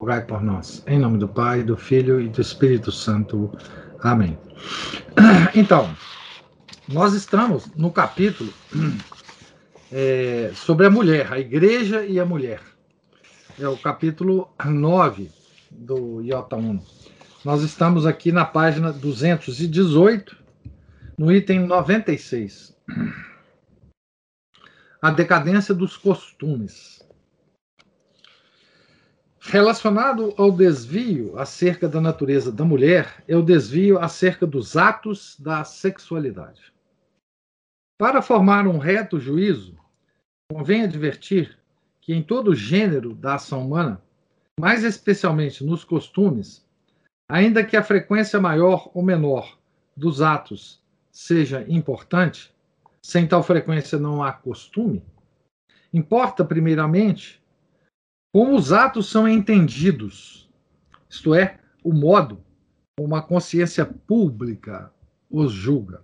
rogai por nós. Em nome do Pai, do Filho e do Espírito Santo. Amém. Então, nós estamos no capítulo é, sobre a mulher, a igreja e a mulher. É o capítulo 9 do Iota 1. Nós estamos aqui na página 218, no item 96. A decadência dos costumes. Relacionado ao desvio acerca da natureza da mulher, é o desvio acerca dos atos da sexualidade. Para formar um reto juízo, convém advertir que em todo gênero da ação humana, mais especialmente nos costumes, ainda que a frequência maior ou menor dos atos seja importante, sem tal frequência não há costume, importa primeiramente como os atos são entendidos, isto é, o modo como a consciência pública os julga.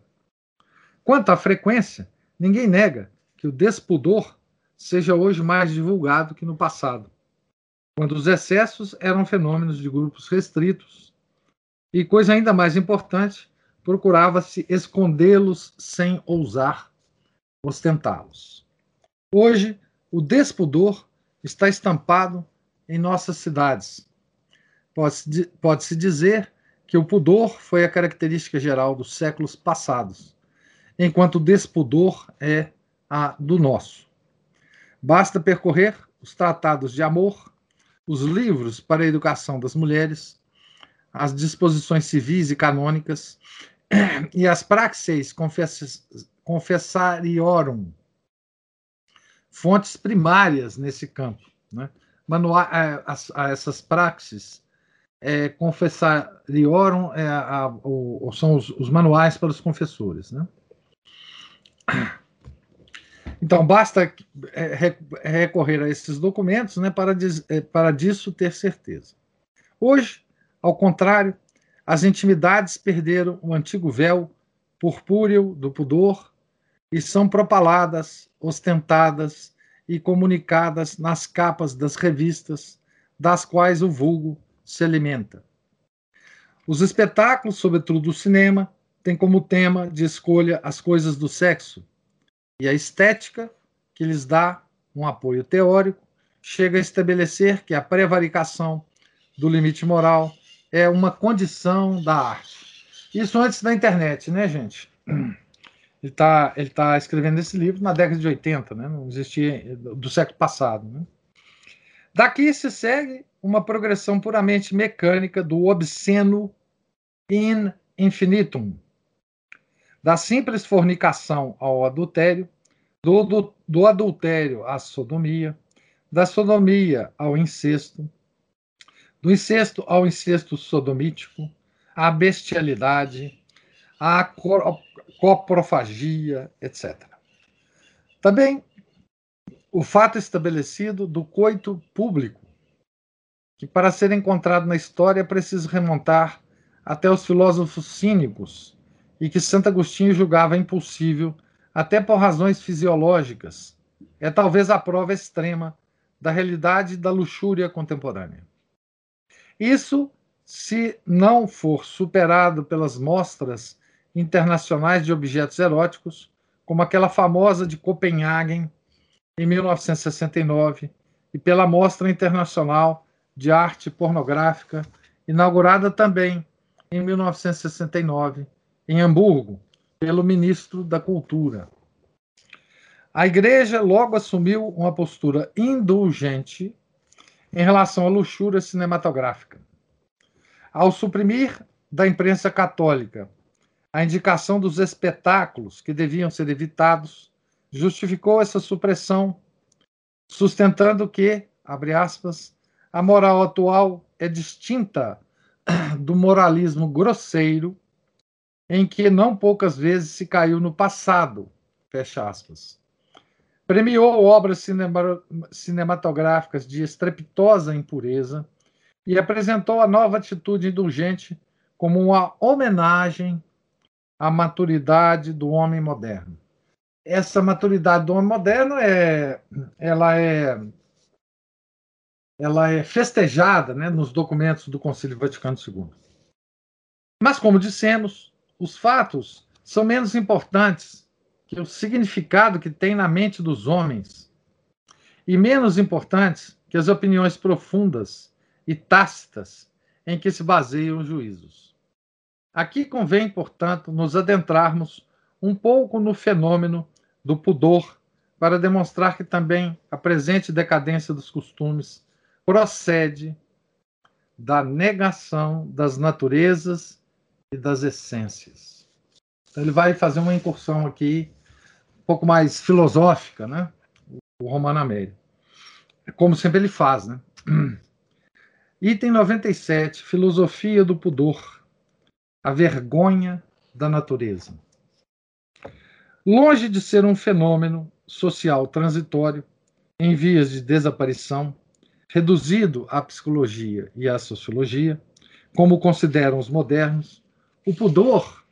Quanto à frequência, ninguém nega que o despudor seja hoje mais divulgado que no passado, quando os excessos eram fenômenos de grupos restritos e, coisa ainda mais importante, procurava-se escondê-los sem ousar ostentá-los. Hoje, o despudor está estampado em nossas cidades. Pode-se pode dizer que o pudor foi a característica geral dos séculos passados, enquanto o despudor é a do nosso. Basta percorrer os tratados de amor, os livros para a educação das mulheres, as disposições civis e canônicas e as praxeis confess confessariorum fontes primárias nesse campo. Né? Manual, é, as, essas praxes é, confessariorum é, a, o, são os, os, manuais para os confessores. Né? Então, basta é, recorrer a esses documentos né, para, diz, é, para disso ter certeza. Hoje, ao contrário, as intimidades perderam o antigo véu purpúreo do pudor e são propaladas, ostentadas e comunicadas nas capas das revistas, das quais o vulgo se alimenta. Os espetáculos, sobretudo o cinema, têm como tema de escolha as coisas do sexo, e a estética, que lhes dá um apoio teórico, chega a estabelecer que a prevaricação do limite moral é uma condição da arte. Isso antes da internet, né, gente? Ele está ele tá escrevendo esse livro na década de 80, né? não existia do século passado. Né? Daqui se segue uma progressão puramente mecânica do obsceno in infinitum, da simples fornicação ao adultério, do, do, do adultério à sodomia, da sodomia ao incesto, do incesto ao incesto sodomítico, à bestialidade, à coprofagia, etc. Também o fato estabelecido do coito público, que para ser encontrado na história é preciso remontar até os filósofos cínicos e que Santo Agostinho julgava impossível até por razões fisiológicas, é talvez a prova extrema da realidade da luxúria contemporânea. Isso se não for superado pelas mostras internacionais de objetos eróticos, como aquela famosa de Copenhagen, em 1969, e pela Mostra Internacional de Arte Pornográfica, inaugurada também em 1969, em Hamburgo, pelo ministro da Cultura. A igreja logo assumiu uma postura indulgente em relação à luxúria cinematográfica. Ao suprimir da imprensa católica a indicação dos espetáculos que deviam ser evitados, justificou essa supressão, sustentando que, abre aspas, a moral atual é distinta do moralismo grosseiro em que não poucas vezes se caiu no passado, fecha aspas. Premiou obras cinema, cinematográficas de estrepitosa impureza e apresentou a nova atitude indulgente como uma homenagem à maturidade do homem moderno. Essa maturidade do homem moderno é, ela é, ela é festejada, né, nos documentos do Concílio Vaticano II. Mas como dissemos, os fatos são menos importantes que o significado que tem na mente dos homens e menos importantes que as opiniões profundas e tácitas em que se baseiam os juízos. Aqui convém, portanto, nos adentrarmos um pouco no fenômeno do pudor para demonstrar que também a presente decadência dos costumes procede da negação das naturezas e das essências. Então, ele vai fazer uma incursão aqui um pouco mais filosófica, né? O Romano Amério. Como sempre ele faz, né? Item 97, filosofia do pudor, a vergonha da natureza. Longe de ser um fenômeno social transitório, em vias de desaparição, reduzido à psicologia e à sociologia, como consideram os modernos, o pudor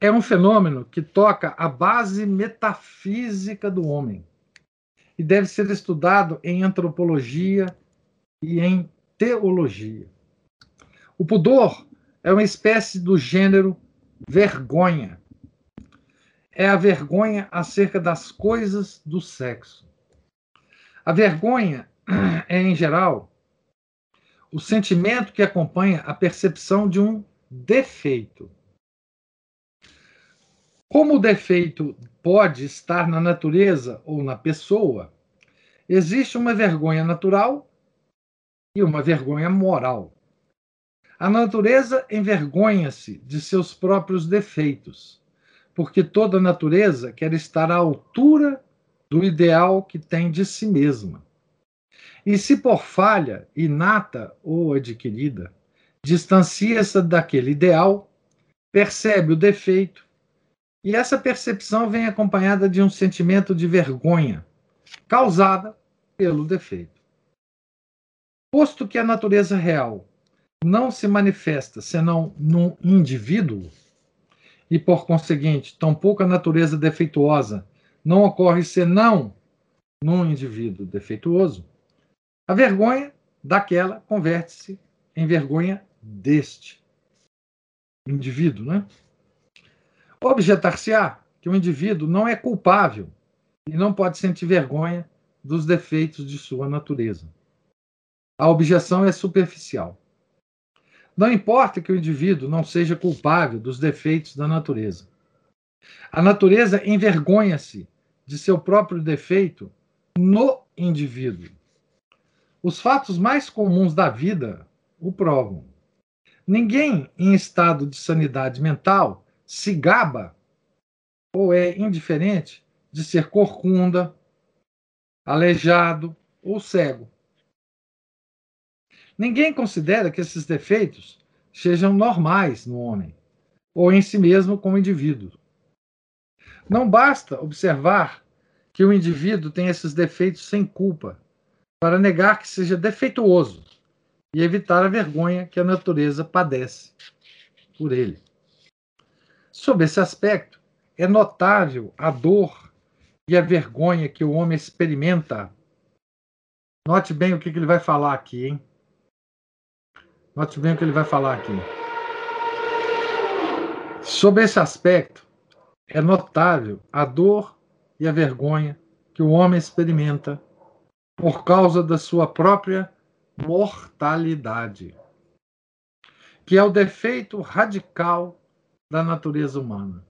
é um fenômeno que toca a base metafísica do homem e deve ser estudado em antropologia e em teologia. O pudor é uma espécie do gênero vergonha. É a vergonha acerca das coisas do sexo. A vergonha é, em geral, o sentimento que acompanha a percepção de um defeito. Como o defeito pode estar na natureza ou na pessoa, existe uma vergonha natural e uma vergonha moral. A natureza envergonha-se de seus próprios defeitos, porque toda natureza quer estar à altura do ideal que tem de si mesma. E se por falha inata ou adquirida, distancia-se daquele ideal, percebe o defeito, e essa percepção vem acompanhada de um sentimento de vergonha, causada pelo defeito. Posto que a natureza real não se manifesta senão num indivíduo, e por conseguinte, tampouco a natureza defeituosa não ocorre senão num indivíduo defeituoso, a vergonha daquela converte-se em vergonha deste indivíduo, né? Objetar-se-á que o indivíduo não é culpável e não pode sentir vergonha dos defeitos de sua natureza. A objeção é superficial. Não importa que o indivíduo não seja culpável dos defeitos da natureza. A natureza envergonha-se de seu próprio defeito no indivíduo. Os fatos mais comuns da vida o provam. Ninguém em estado de sanidade mental se gaba ou é indiferente de ser corcunda, aleijado ou cego. Ninguém considera que esses defeitos sejam normais no homem ou em si mesmo como indivíduo. Não basta observar que o indivíduo tem esses defeitos sem culpa para negar que seja defeituoso e evitar a vergonha que a natureza padece por ele. Sob esse aspecto, é notável a dor e a vergonha que o homem experimenta. Note bem o que, ele vai falar aqui, hein? Note bem o que ele vai falar aqui. Sob esse aspecto, é notável a dor e a vergonha que o homem experimenta por causa da sua própria mortalidade, que é o defeito radical da natureza humana.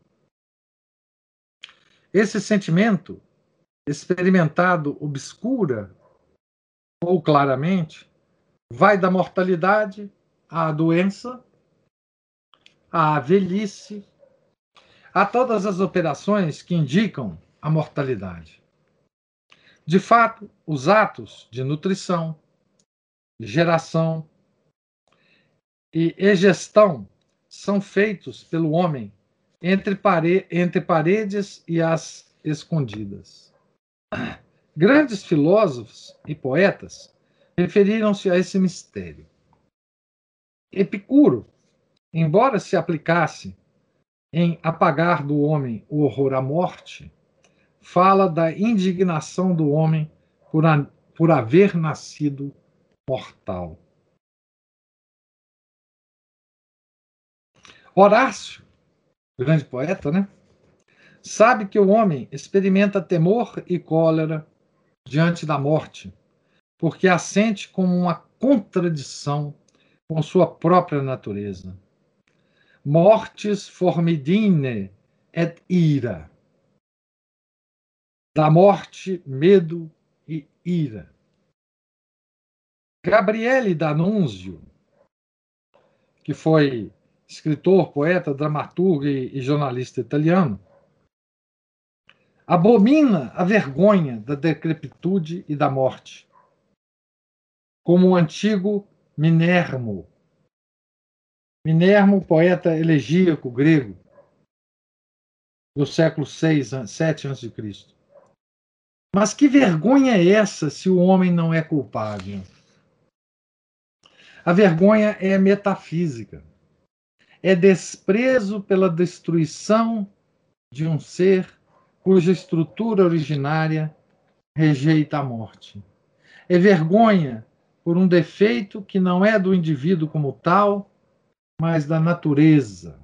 Esse sentimento, experimentado obscura ou claramente, vai da mortalidade à doença, à velhice, a todas as operações que indicam a mortalidade. De fato, os atos de nutrição, geração e egestão são feitos pelo homem entre, pare entre paredes e as escondidas. Grandes filósofos e poetas referiram-se a esse mistério. Epicuro, embora se aplicasse em apagar do homem o horror à morte, fala da indignação do homem por, a, por haver nascido mortal. Horácio, grande poeta, né? Sabe que o homem experimenta temor e cólera diante da morte, porque a sente como uma contradição com sua própria natureza. Mortis formidine et ira. Da morte, medo e ira. Gabriele D'Annunzio, que foi escritor, poeta, dramaturgo e, e jornalista italiano, abomina a vergonha da decrepitude e da morte, como o antigo Minermo. Minermo, poeta elegíaco grego do século VI, 7 a.C. Mas que vergonha é essa se o homem não é culpável? A vergonha é metafísica é desprezo pela destruição de um ser cuja estrutura originária rejeita a morte. É vergonha por um defeito que não é do indivíduo como tal, mas da natureza.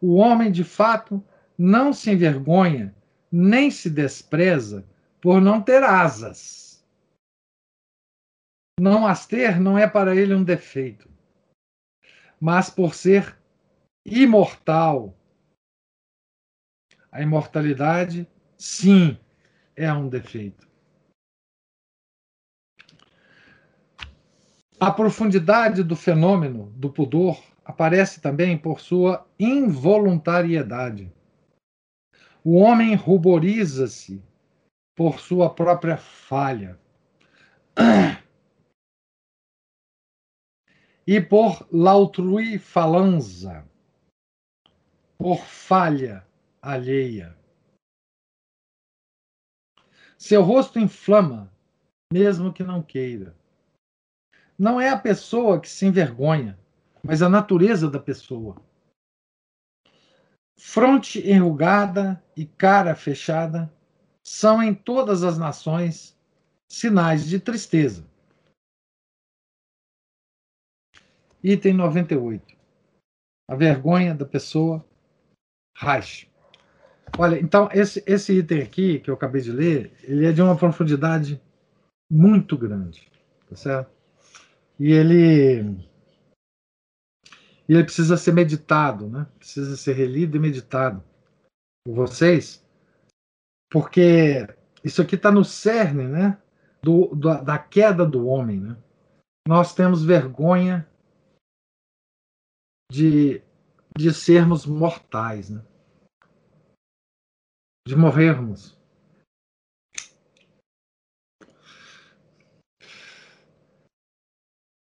O homem, de fato, não se envergonha nem se despreza por não ter asas. Não as ter não é para ele um defeito mas por ser imortal. A imortalidade, sim, é um defeito. A profundidade do fenômeno do pudor aparece também por sua involuntariedade. O homem ruboriza-se por sua própria falha. e por l'autrui falanza, por falha alheia. Seu rosto inflama, mesmo que não queira. Não é a pessoa que se envergonha, mas a natureza da pessoa. Fronte enrugada e cara fechada são em todas as nações sinais de tristeza. Item 98. A vergonha da pessoa Reich. Olha, então, esse, esse item aqui, que eu acabei de ler, ele é de uma profundidade muito grande, tá certo? E ele, ele precisa ser meditado, né? Precisa ser relido e meditado por vocês, porque isso aqui está no cerne, né? Do, do, da queda do homem, né? Nós temos vergonha de, de sermos mortais, né? de morrermos.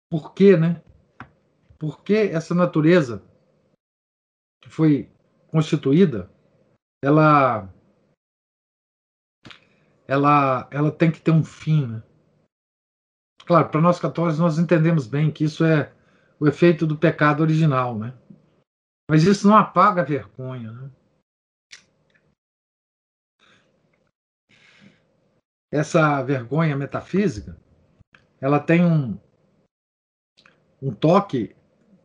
Por quê, né? Por que essa natureza que foi constituída, ela ela ela tem que ter um fim, né? Claro, para nós católicos nós entendemos bem que isso é o efeito do pecado original, né? Mas isso não apaga a vergonha, né? Essa vergonha metafísica, ela tem um, um toque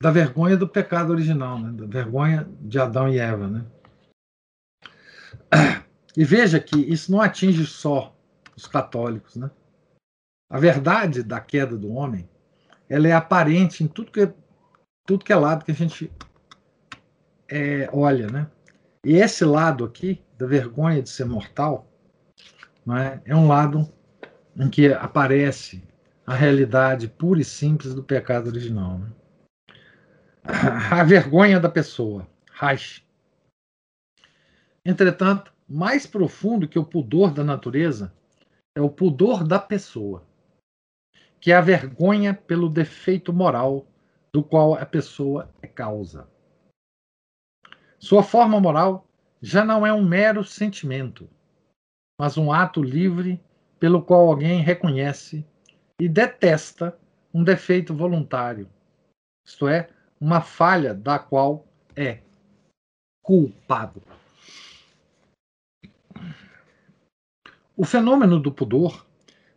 da vergonha do pecado original, né? da vergonha de Adão e Eva. Né? E veja que isso não atinge só os católicos. Né? A verdade da queda do homem ela é aparente em tudo que, tudo que é lado que a gente é, olha, né? E esse lado aqui, da vergonha de ser mortal, é? é um lado em que aparece a realidade pura e simples do pecado original. Né? A vergonha da pessoa, Reich. Entretanto, mais profundo que o pudor da natureza é o pudor da pessoa que é a vergonha pelo defeito moral do qual a pessoa é causa. Sua forma moral já não é um mero sentimento, mas um ato livre pelo qual alguém reconhece e detesta um defeito voluntário, isto é, uma falha da qual é culpado. O fenômeno do pudor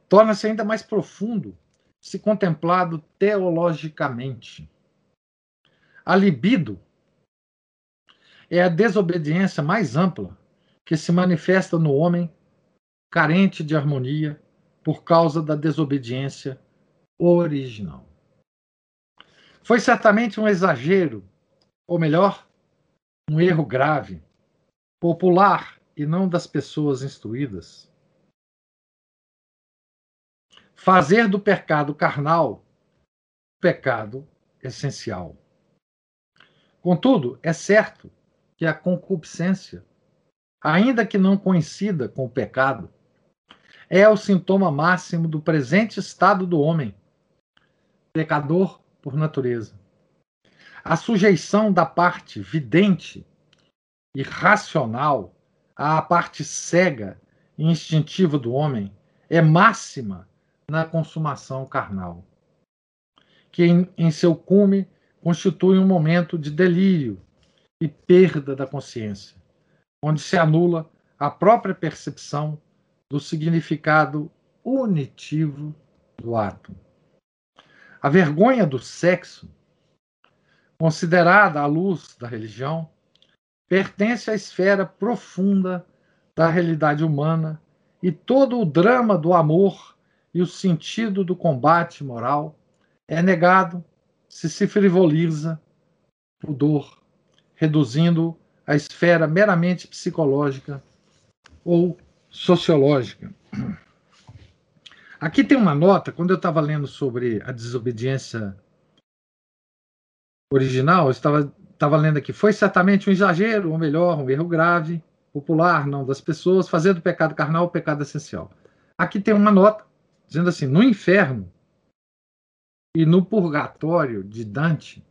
torna-se ainda mais profundo se contemplado teologicamente. A libido é a desobediência mais ampla que se manifesta no homem carente de harmonia por causa da desobediência original. Foi certamente um exagero, ou melhor, um erro grave, popular e não das pessoas instruídas. Fazer do pecado carnal pecado essencial. Contudo, é certo que a concupiscência, ainda que não coincida com o pecado, é o sintoma máximo do presente estado do homem, pecador por natureza. A sujeição da parte vidente e racional à parte cega e instintiva do homem é máxima na consumação carnal, que em, em seu cume constitui um momento de delírio e perda da consciência, onde se anula a própria percepção do significado unitivo do ato. A vergonha do sexo, considerada à luz da religião, pertence à esfera profunda da realidade humana e todo o drama do amor e o sentido do combate moral é negado se se frivoliza pudor reduzindo a esfera meramente psicológica ou sociológica. Aqui tem uma nota, quando eu estava lendo sobre a desobediência original, eu estava, estava lendo aqui, foi certamente um exagero, ou melhor, um erro grave, popular, não das pessoas, fazer do pecado carnal o pecado essencial. Aqui tem uma nota dizendo assim: no inferno e no purgatório de Dante,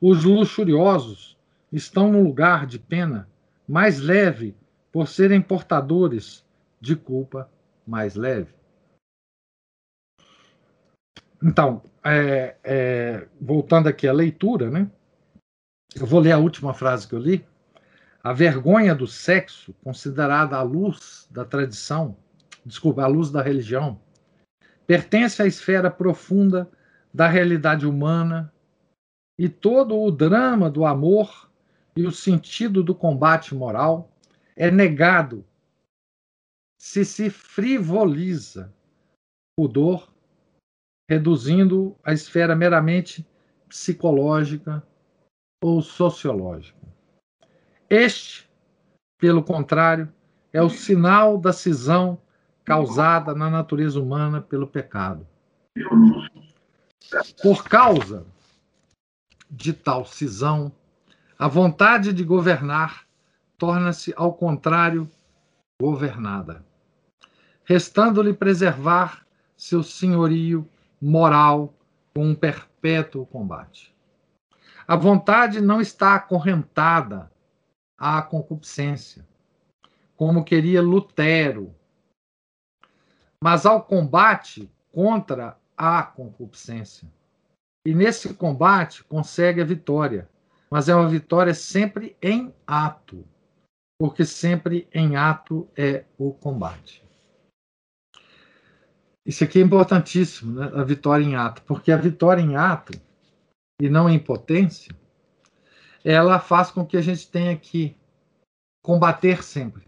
os luxuriosos estão no lugar de pena mais leve por serem portadores de culpa mais leve. Então, é, é, voltando aqui à leitura, né? Eu vou ler a última frase que eu li. A vergonha do sexo, considerada à luz da tradição, desculpa, à luz da religião, pertence à esfera profunda da realidade humana e todo o drama do amor e o sentido do combate moral é negado se se frivoliza pudor, reduzindo a esfera meramente psicológica ou sociológica. Este, pelo contrário, é o sinal da cisão causada na natureza humana pelo pecado. Por causa de tal cisão, a vontade de governar torna-se, ao contrário, governada, restando-lhe preservar seu senhorio moral com um perpétuo combate. A vontade não está acorrentada à concupiscência, como queria Lutero, mas ao combate contra a concupiscência. E nesse combate consegue a vitória, mas é uma vitória sempre em ato, porque sempre em ato é o combate. Isso aqui é importantíssimo, né? a vitória em ato, porque a vitória em ato, e não em potência, ela faz com que a gente tenha que combater sempre.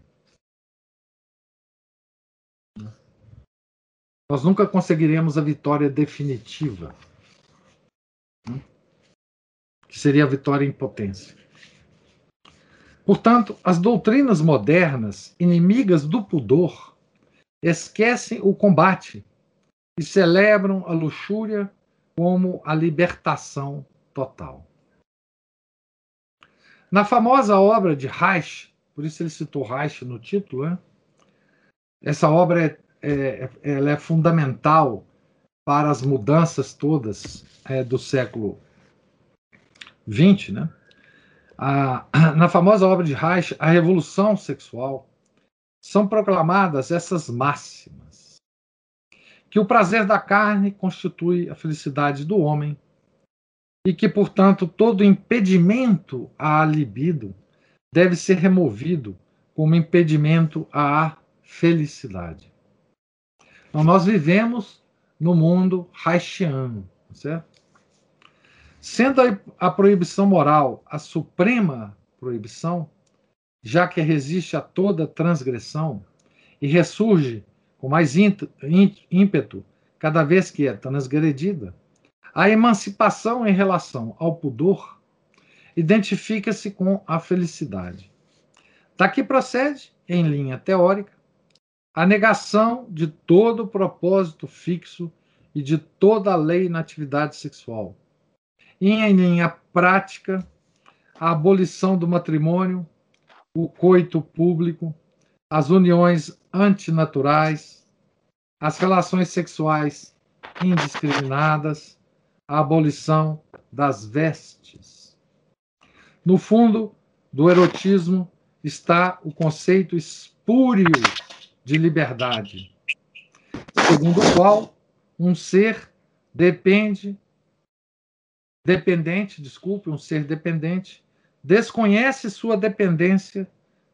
Nós nunca conseguiremos a vitória definitiva que seria a vitória em potência. Portanto, as doutrinas modernas, inimigas do pudor, esquecem o combate e celebram a luxúria como a libertação total. Na famosa obra de Reich, por isso ele citou Reich no título, né? essa obra é, é, ela é fundamental para as mudanças todas é, do século XX, né? A, na famosa obra de Reich, A Revolução Sexual, são proclamadas essas máximas: que o prazer da carne constitui a felicidade do homem e que, portanto, todo impedimento à libido deve ser removido como impedimento à felicidade. Então, nós vivemos no mundo haitiano, certo? Sendo a proibição moral a suprema proibição, já que resiste a toda transgressão e ressurge com mais ímpeto cada vez que é transgredida, a emancipação em relação ao pudor identifica-se com a felicidade. Daqui procede, em linha teórica, a negação de todo propósito fixo e de toda lei na atividade sexual. Em linha prática, a abolição do matrimônio, o coito público, as uniões antinaturais, as relações sexuais indiscriminadas, a abolição das vestes. No fundo do erotismo está o conceito espúrio de liberdade, segundo o qual um ser depende dependente, desculpe, um ser dependente desconhece sua dependência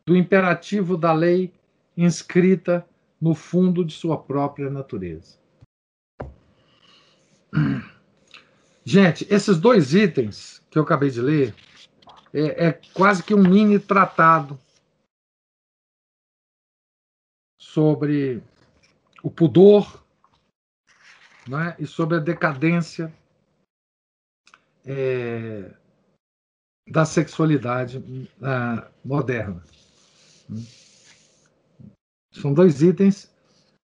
do imperativo da lei inscrita no fundo de sua própria natureza. Gente, esses dois itens que eu acabei de ler é, é quase que um mini tratado sobre o pudor né, e sobre a decadência é, da sexualidade uh, moderna. São dois itens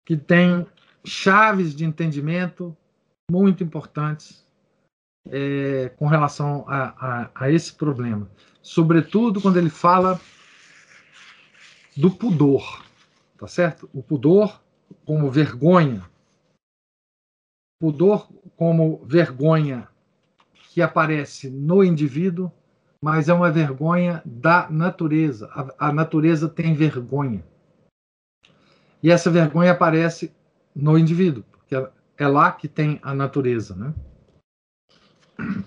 que têm chaves de entendimento muito importantes é, com relação a, a, a esse problema. Sobretudo quando ele fala do pudor, tá certo? O pudor como vergonha. Pudor como vergonha que aparece no indivíduo, mas é uma vergonha da natureza. A, a natureza tem vergonha. E essa vergonha aparece no indivíduo, porque é lá que tem a natureza, né?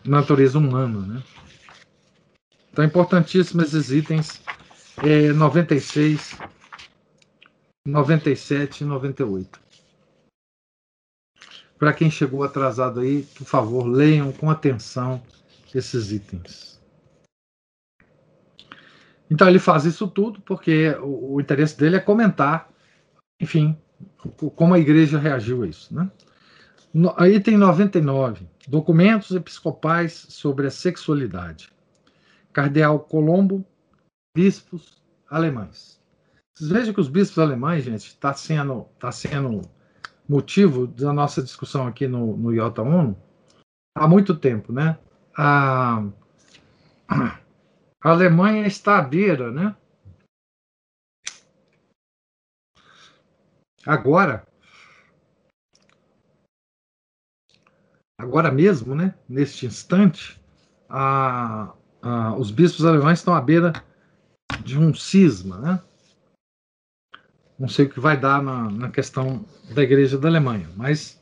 natureza humana. Né? Então, é importantíssimo esses itens é, 96, 97 e 98. Para quem chegou atrasado aí, por favor, leiam com atenção esses itens. Então ele faz isso tudo porque o, o interesse dele é comentar, enfim, como a igreja reagiu a isso. Né? No, item 99. Documentos episcopais sobre a sexualidade. Cardeal Colombo, bispos alemães. Vocês vejam que os bispos alemães, gente, está sendo, tá sendo motivo da nossa discussão aqui no, no IOTA ONU há muito tempo, né? A, a Alemanha está à beira, né? Agora, agora mesmo, né, neste instante, a, a, os bispos alemães estão à beira de um cisma, né? Não sei o que vai dar na, na questão da Igreja da Alemanha, mas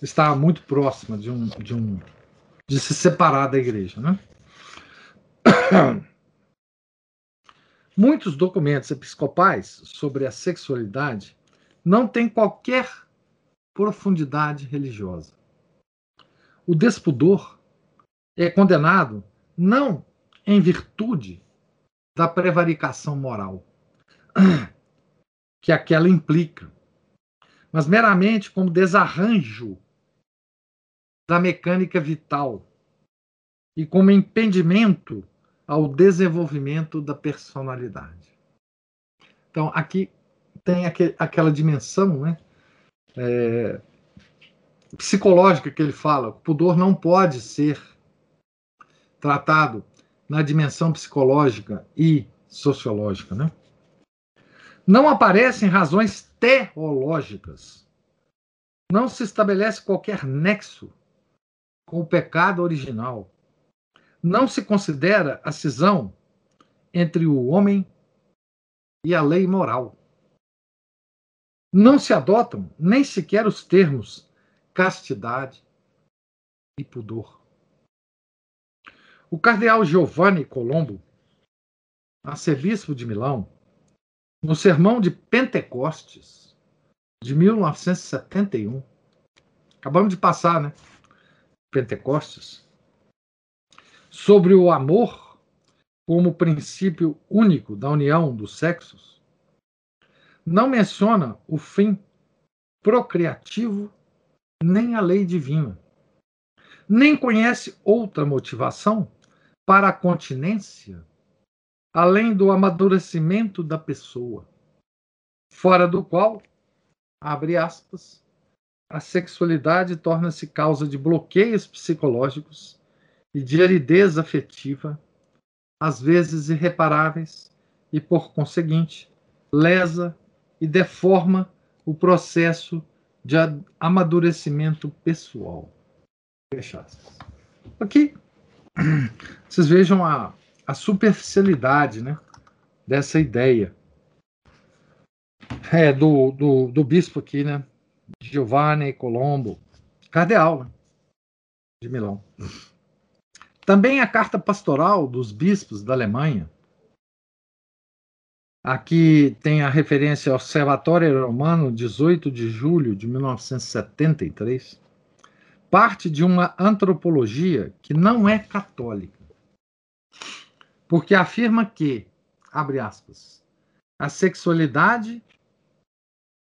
está muito próxima de um, de um de se separar da Igreja, né? Muitos documentos episcopais sobre a sexualidade não têm qualquer profundidade religiosa o despudor é condenado não em virtude da prevaricação moral que aquela implica, mas meramente como desarranjo da mecânica vital e como impedimento ao desenvolvimento da personalidade. Então, aqui tem aquele, aquela dimensão né, é, psicológica que ele fala. O pudor não pode ser tratado na dimensão psicológica e sociológica, né? Não aparecem razões teológicas. não se estabelece qualquer nexo com o pecado original. Não se considera a cisão entre o homem e a lei moral. Não se adotam nem sequer os termos castidade e pudor. O cardeal Giovanni Colombo, arcebispo de Milão, no sermão de Pentecostes de 1971, acabamos de passar, né? Pentecostes, sobre o amor como princípio único da união dos sexos, não menciona o fim procriativo nem a lei divina, nem conhece outra motivação para a continência além do amadurecimento da pessoa, fora do qual, abre aspas, a sexualidade torna-se causa de bloqueios psicológicos e de aridez afetiva, às vezes irreparáveis, e, por conseguinte, lesa e deforma o processo de amadurecimento pessoal. Fecha Aqui, vocês vejam a, a superficialidade né, dessa ideia. É, do, do, do bispo aqui, né? Giovanni Colombo, cardeal né, de Milão. Também a carta pastoral dos bispos da Alemanha. Aqui tem a referência ao Observatório Romano, 18 de julho de 1973. Parte de uma antropologia que não é católica. Porque afirma que, abre aspas, a sexualidade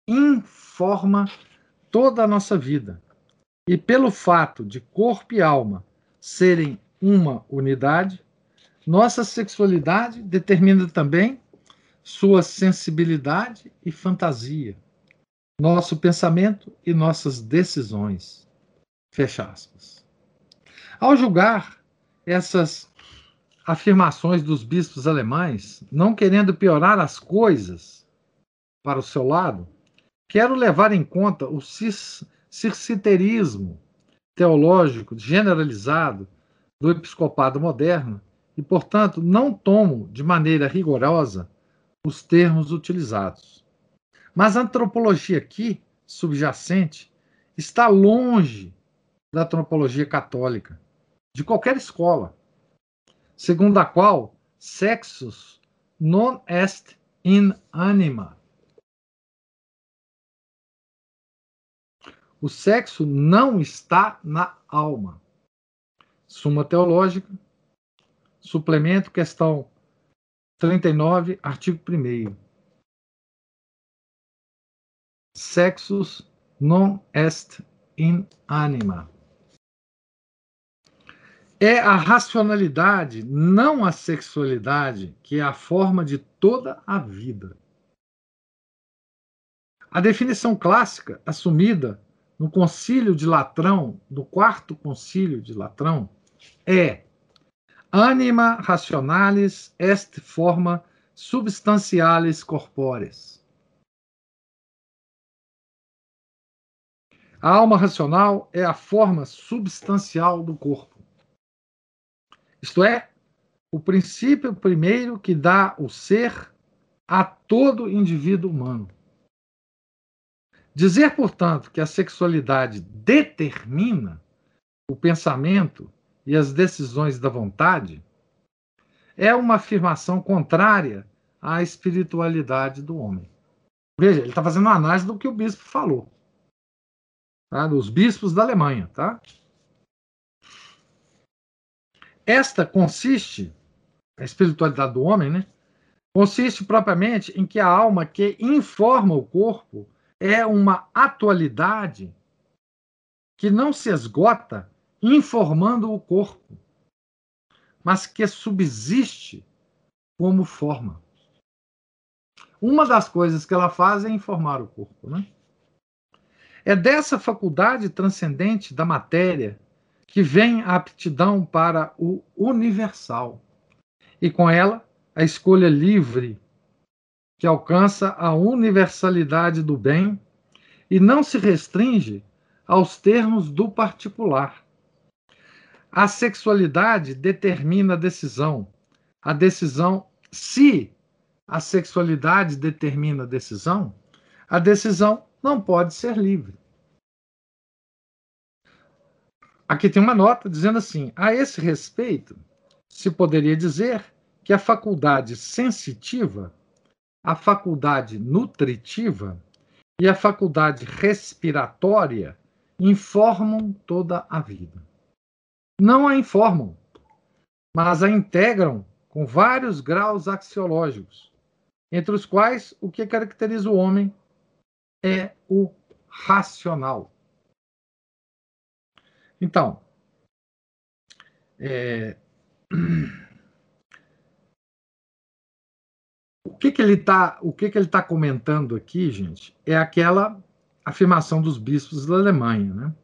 informa toda a nossa vida. E pelo fato de corpo e alma serem uma unidade, nossa sexualidade determina também sua sensibilidade e fantasia, nosso pensamento e nossas decisões. Fecha aspas. Ao julgar essas afirmações dos bispos alemães, não querendo piorar as coisas para o seu lado, quero levar em conta o circiterismo teológico generalizado do episcopado moderno e, portanto, não tomo de maneira rigorosa os termos utilizados. Mas a antropologia aqui, subjacente, está longe da antropologia católica, de qualquer escola, segundo a qual sexus non est in anima. O sexo não está na alma. Suma Teológica, suplemento, questão 39, artigo 1. Sexus non est in anima. É a racionalidade, não a sexualidade, que é a forma de toda a vida. A definição clássica, assumida no Concílio de Latrão, do quarto Concílio de Latrão, é anima rationalis est forma substancialis corpóreas. A alma racional é a forma substancial do corpo. Isto é, o princípio primeiro que dá o ser a todo indivíduo humano. Dizer, portanto, que a sexualidade determina o pensamento e as decisões da vontade é uma afirmação contrária à espiritualidade do homem. Veja, ele está fazendo uma análise do que o bispo falou. Tá? Dos bispos da Alemanha. Tá? Esta consiste, a espiritualidade do homem, né? consiste propriamente em que a alma que informa o corpo é uma atualidade que não se esgota informando o corpo, mas que subsiste como forma. Uma das coisas que ela faz é informar o corpo. Né? É dessa faculdade transcendente da matéria que vem a aptidão para o universal, e com ela a escolha livre, que alcança a universalidade do bem e não se restringe aos termos do particular. A sexualidade determina a decisão. A decisão, se a sexualidade determina a decisão, a decisão não pode ser livre. Aqui tem uma nota dizendo assim: a esse respeito, se poderia dizer que a faculdade sensitiva, a faculdade nutritiva e a faculdade respiratória informam toda a vida. Não a informam, mas a integram com vários graus axiológicos, entre os quais o que caracteriza o homem é o racional. Então, é... o que, que ele está o que, que ele tá comentando aqui, gente, é aquela afirmação dos bispos da Alemanha, né?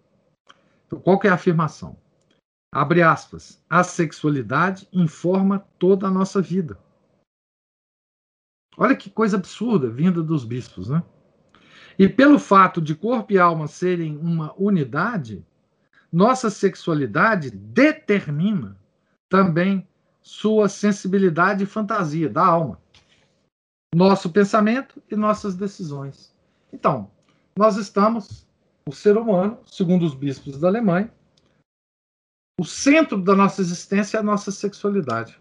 Então, qual que é a afirmação? Abre aspas. A sexualidade informa toda a nossa vida. Olha que coisa absurda vinda dos bispos, né? E pelo fato de corpo e alma serem uma unidade, nossa sexualidade determina também sua sensibilidade e fantasia da alma, nosso pensamento e nossas decisões. Então, nós estamos, o ser humano, segundo os bispos da Alemanha, o centro da nossa existência é a nossa sexualidade.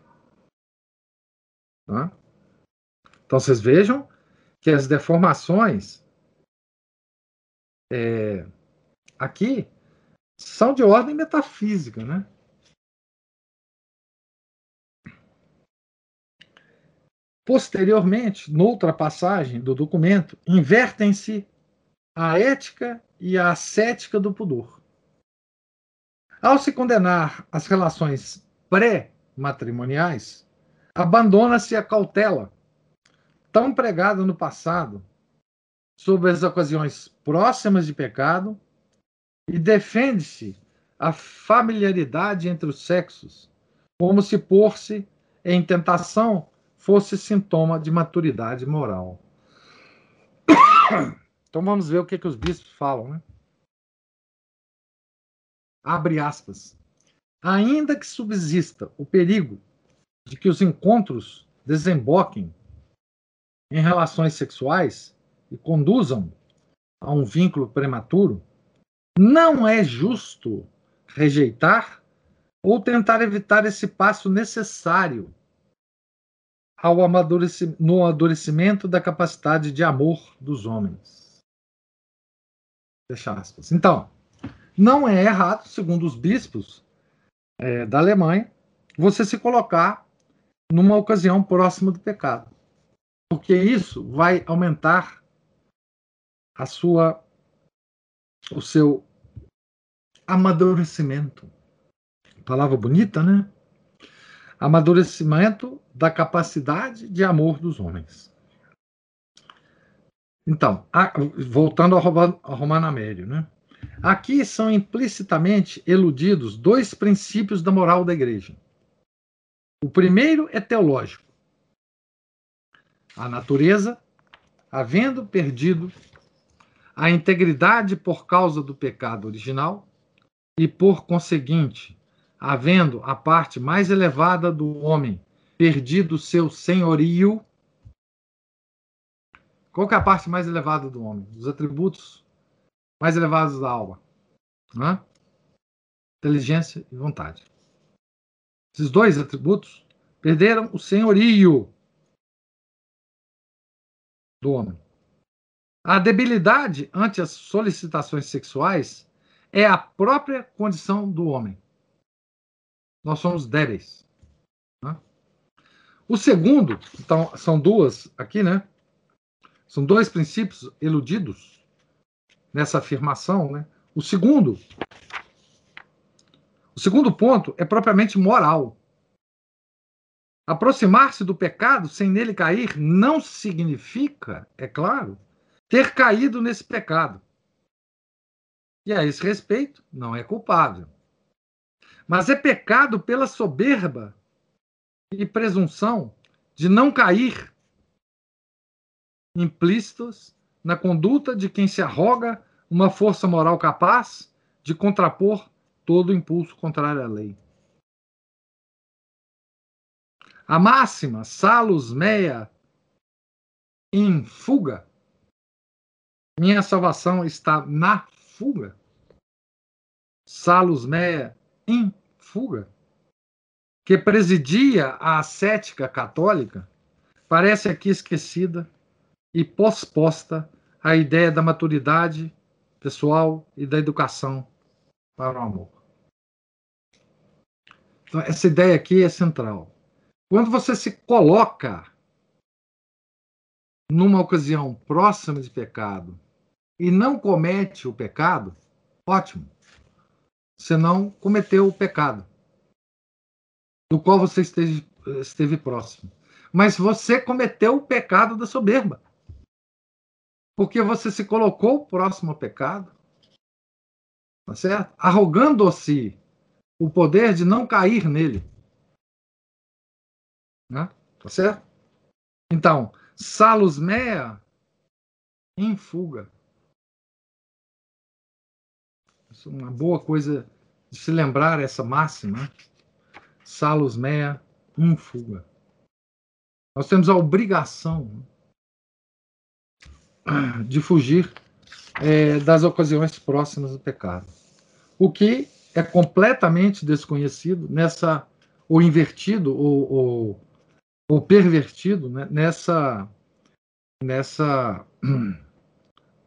Tá? Então vocês vejam que as deformações é, aqui são de ordem metafísica, né? Posteriormente, noutra passagem do documento, invertem-se a ética e a ascética do pudor. Ao se condenar as relações pré-matrimoniais, abandona-se a cautela, tão pregada no passado, sobre as ocasiões próximas de pecado e defende-se a familiaridade entre os sexos, como se pôr-se em tentação fosse sintoma de maturidade moral. Então vamos ver o que, que os bispos falam. Né? Abre aspas. Ainda que subsista o perigo de que os encontros desemboquem em relações sexuais, e conduzam a um vínculo prematuro, não é justo rejeitar ou tentar evitar esse passo necessário ao no amadurecimento da capacidade de amor dos homens. Fecha aspas. Então, não é errado, segundo os bispos é, da Alemanha, você se colocar numa ocasião próxima do pecado. Porque isso vai aumentar a sua o seu amadurecimento. Palavra bonita, né? Amadurecimento da capacidade de amor dos homens. Então, a, voltando ao, Romano Amério, né? Aqui são implicitamente eludidos dois princípios da moral da igreja. O primeiro é teológico. A natureza, havendo perdido a integridade por causa do pecado original e, por conseguinte, havendo a parte mais elevada do homem perdido seu senhorio. Qual é a parte mais elevada do homem? Os atributos mais elevados da alma. Né? Inteligência e vontade. Esses dois atributos perderam o senhorio do homem. A debilidade ante as solicitações sexuais é a própria condição do homem. Nós somos débeis. Né? O segundo, então, são duas aqui, né? São dois princípios eludidos nessa afirmação, né? O segundo, o segundo ponto é propriamente moral. Aproximar-se do pecado sem nele cair não significa, é claro, ter caído nesse pecado. E a esse respeito, não é culpável. Mas é pecado pela soberba e presunção de não cair implícitos na conduta de quem se arroga uma força moral capaz de contrapor todo impulso contrário à lei. A máxima salus mea em fuga. Minha salvação está na fuga. Salus mea em fuga. Que presidia a ascética católica, parece aqui esquecida e posposta a ideia da maturidade pessoal e da educação para o amor. Então, essa ideia aqui é central. Quando você se coloca numa ocasião próxima de pecado e não comete o pecado, ótimo. Você não cometeu o pecado do qual você esteve, esteve próximo. Mas você cometeu o pecado da soberba. Porque você se colocou próximo ao pecado, tá certo? Arrogando-se o poder de não cair nele. Né? Tá certo? Então, salus mea em fuga. Uma boa coisa de se lembrar essa máxima. Né? Salus mea em fuga. Nós temos a obrigação de fugir é, das ocasiões próximas do pecado. O que é completamente desconhecido nessa, ou invertido, ou, ou, ou pervertido né, nessa, nessa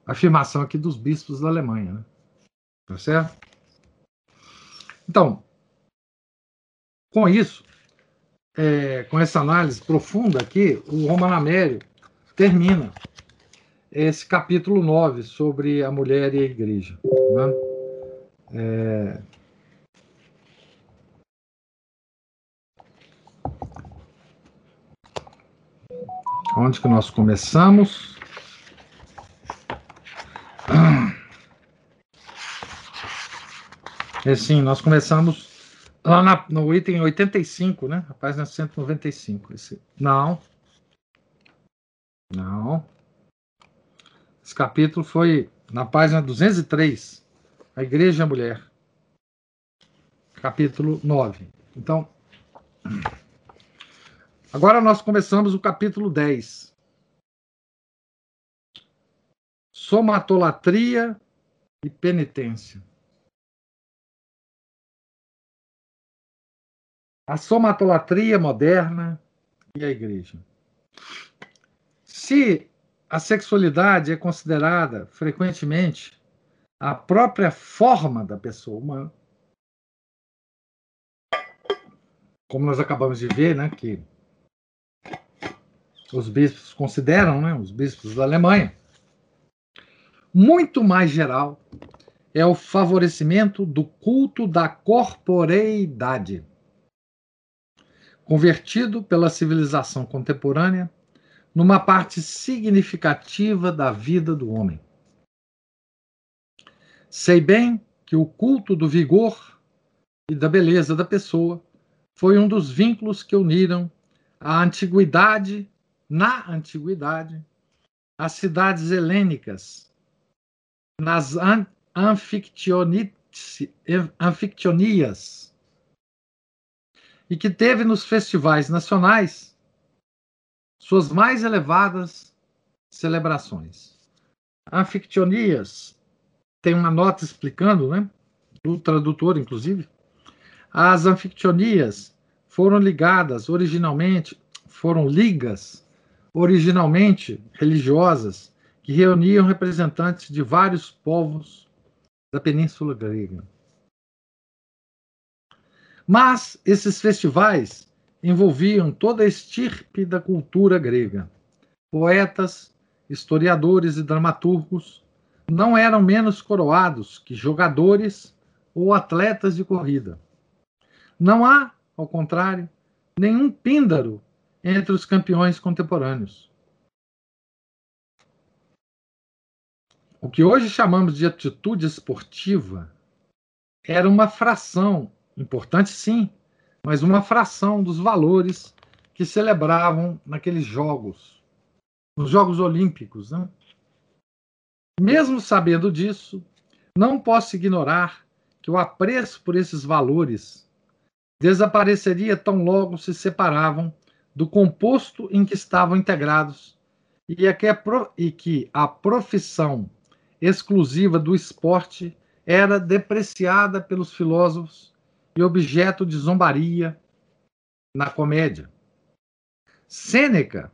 afirmação aqui dos bispos da Alemanha. Né? Tá certo? Então, com isso, é, com essa análise profunda aqui, o Romano Amério termina esse capítulo 9 sobre a mulher e a igreja. Né? É... Onde que nós começamos? É sim, nós começamos lá na, no item 85, né? A página 195. Esse, não. Não. Esse capítulo foi na página 203, a Igreja e a Mulher. Capítulo 9. Então, agora nós começamos o capítulo 10. Somatolatria e penitência. A somatolatria moderna e a igreja. Se a sexualidade é considerada frequentemente a própria forma da pessoa humana. Como nós acabamos de ver, né, que os bispos consideram, né, os bispos da Alemanha, muito mais geral é o favorecimento do culto da corporeidade, convertido pela civilização contemporânea numa parte significativa da vida do homem. Sei bem que o culto do vigor e da beleza da pessoa foi um dos vínculos que uniram a antiguidade, na antiguidade, as cidades helênicas, nas an anfictionias, e que teve nos festivais nacionais suas mais elevadas celebrações. Anfictionias tem uma nota explicando, né, do tradutor, inclusive. As anfictionias foram ligadas originalmente, foram ligas originalmente religiosas que reuniam representantes de vários povos da Península Grega. Mas esses festivais envolviam toda a estirpe da cultura grega. Poetas, historiadores e dramaturgos não eram menos coroados que jogadores ou atletas de corrida. Não há, ao contrário, nenhum píndaro entre os campeões contemporâneos. O que hoje chamamos de atitude esportiva era uma fração, importante sim, mas uma fração dos valores que celebravam naqueles jogos, nos Jogos Olímpicos. Né? Mesmo sabendo disso, não posso ignorar que o apreço por esses valores desapareceria tão logo se separavam do composto em que estavam integrados e, é que, a, que a profissão exclusiva do esporte era depreciada pelos filósofos e objeto de zombaria na comédia. Sêneca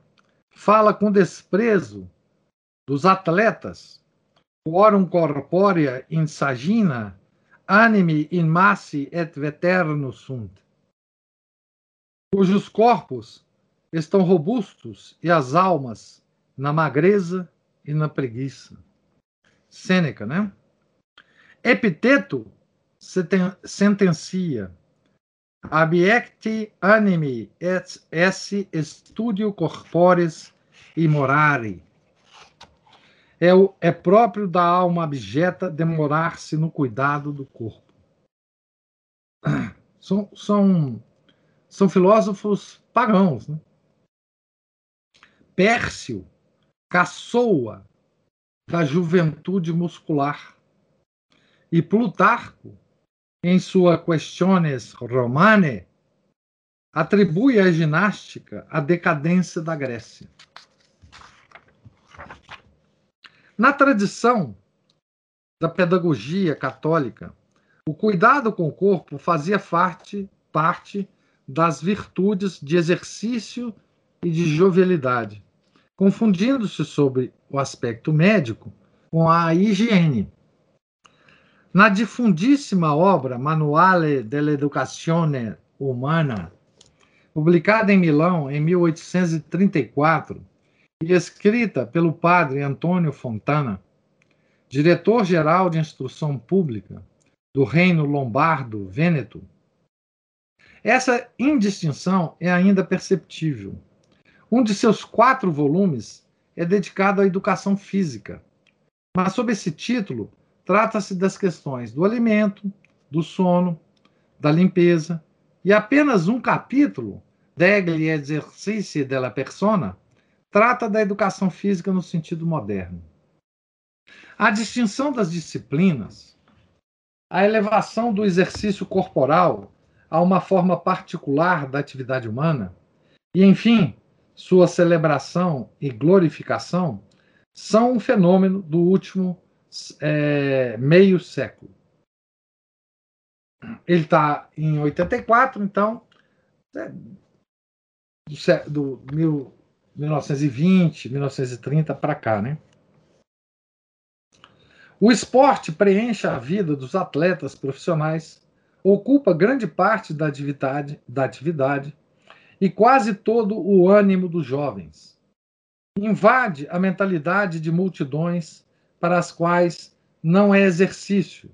fala com desprezo dos atletas quorum corporea in sagina, animi in massi et veternus sunt, cujos corpos estão robustos e as almas na magreza e na preguiça. Sêneca, né? Epiteto sentencia abiecti animi et esse studio corporis immorari é, o, é próprio da alma abjeta demorar-se no cuidado do corpo. São, são, são filósofos pagãos. Né? Pércio caçoa da juventude muscular. E Plutarco, em sua Questiones Romane, atribui à ginástica a decadência da Grécia. Na tradição da pedagogia católica, o cuidado com o corpo fazia parte, parte das virtudes de exercício e de jovialidade, confundindo-se sobre o aspecto médico com a higiene. Na difundíssima obra Manuale dell'Educazione Umana, publicada em Milão em 1834, e escrita pelo padre Antônio Fontana, diretor-geral de instrução pública do Reino Lombardo Vêneto. Essa indistinção é ainda perceptível. Um de seus quatro volumes é dedicado à educação física, mas sob esse título trata-se das questões do alimento, do sono, da limpeza, e apenas um capítulo, Degli esercizi della persona, trata da educação física no sentido moderno. A distinção das disciplinas, a elevação do exercício corporal a uma forma particular da atividade humana, e, enfim, sua celebração e glorificação, são um fenômeno do último é, meio século. Ele está em 84, então, é, do, do mil, 1920, 1930 para cá, né? O esporte preenche a vida dos atletas profissionais, ocupa grande parte da atividade, da atividade e quase todo o ânimo dos jovens. Invade a mentalidade de multidões para as quais não é exercício,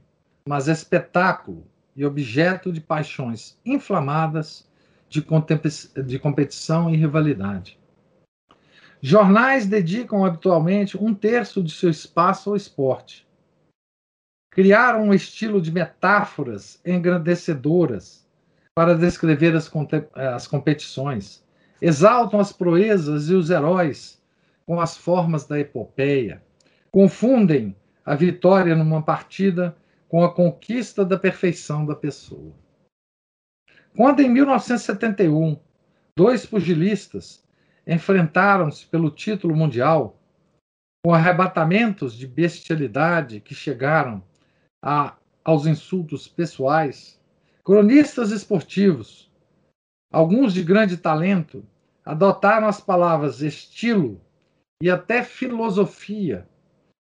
mas espetáculo e objeto de paixões inflamadas de, de competição e rivalidade. Jornais dedicam habitualmente um terço de seu espaço ao esporte. Criaram um estilo de metáforas engrandecedoras para descrever as, as competições. Exaltam as proezas e os heróis com as formas da epopeia. Confundem a vitória numa partida com a conquista da perfeição da pessoa. Quando, em 1971, dois pugilistas enfrentaram-se pelo título mundial com arrebatamentos de bestialidade que chegaram a, aos insultos pessoais. Cronistas esportivos, alguns de grande talento, adotaram as palavras estilo e até filosofia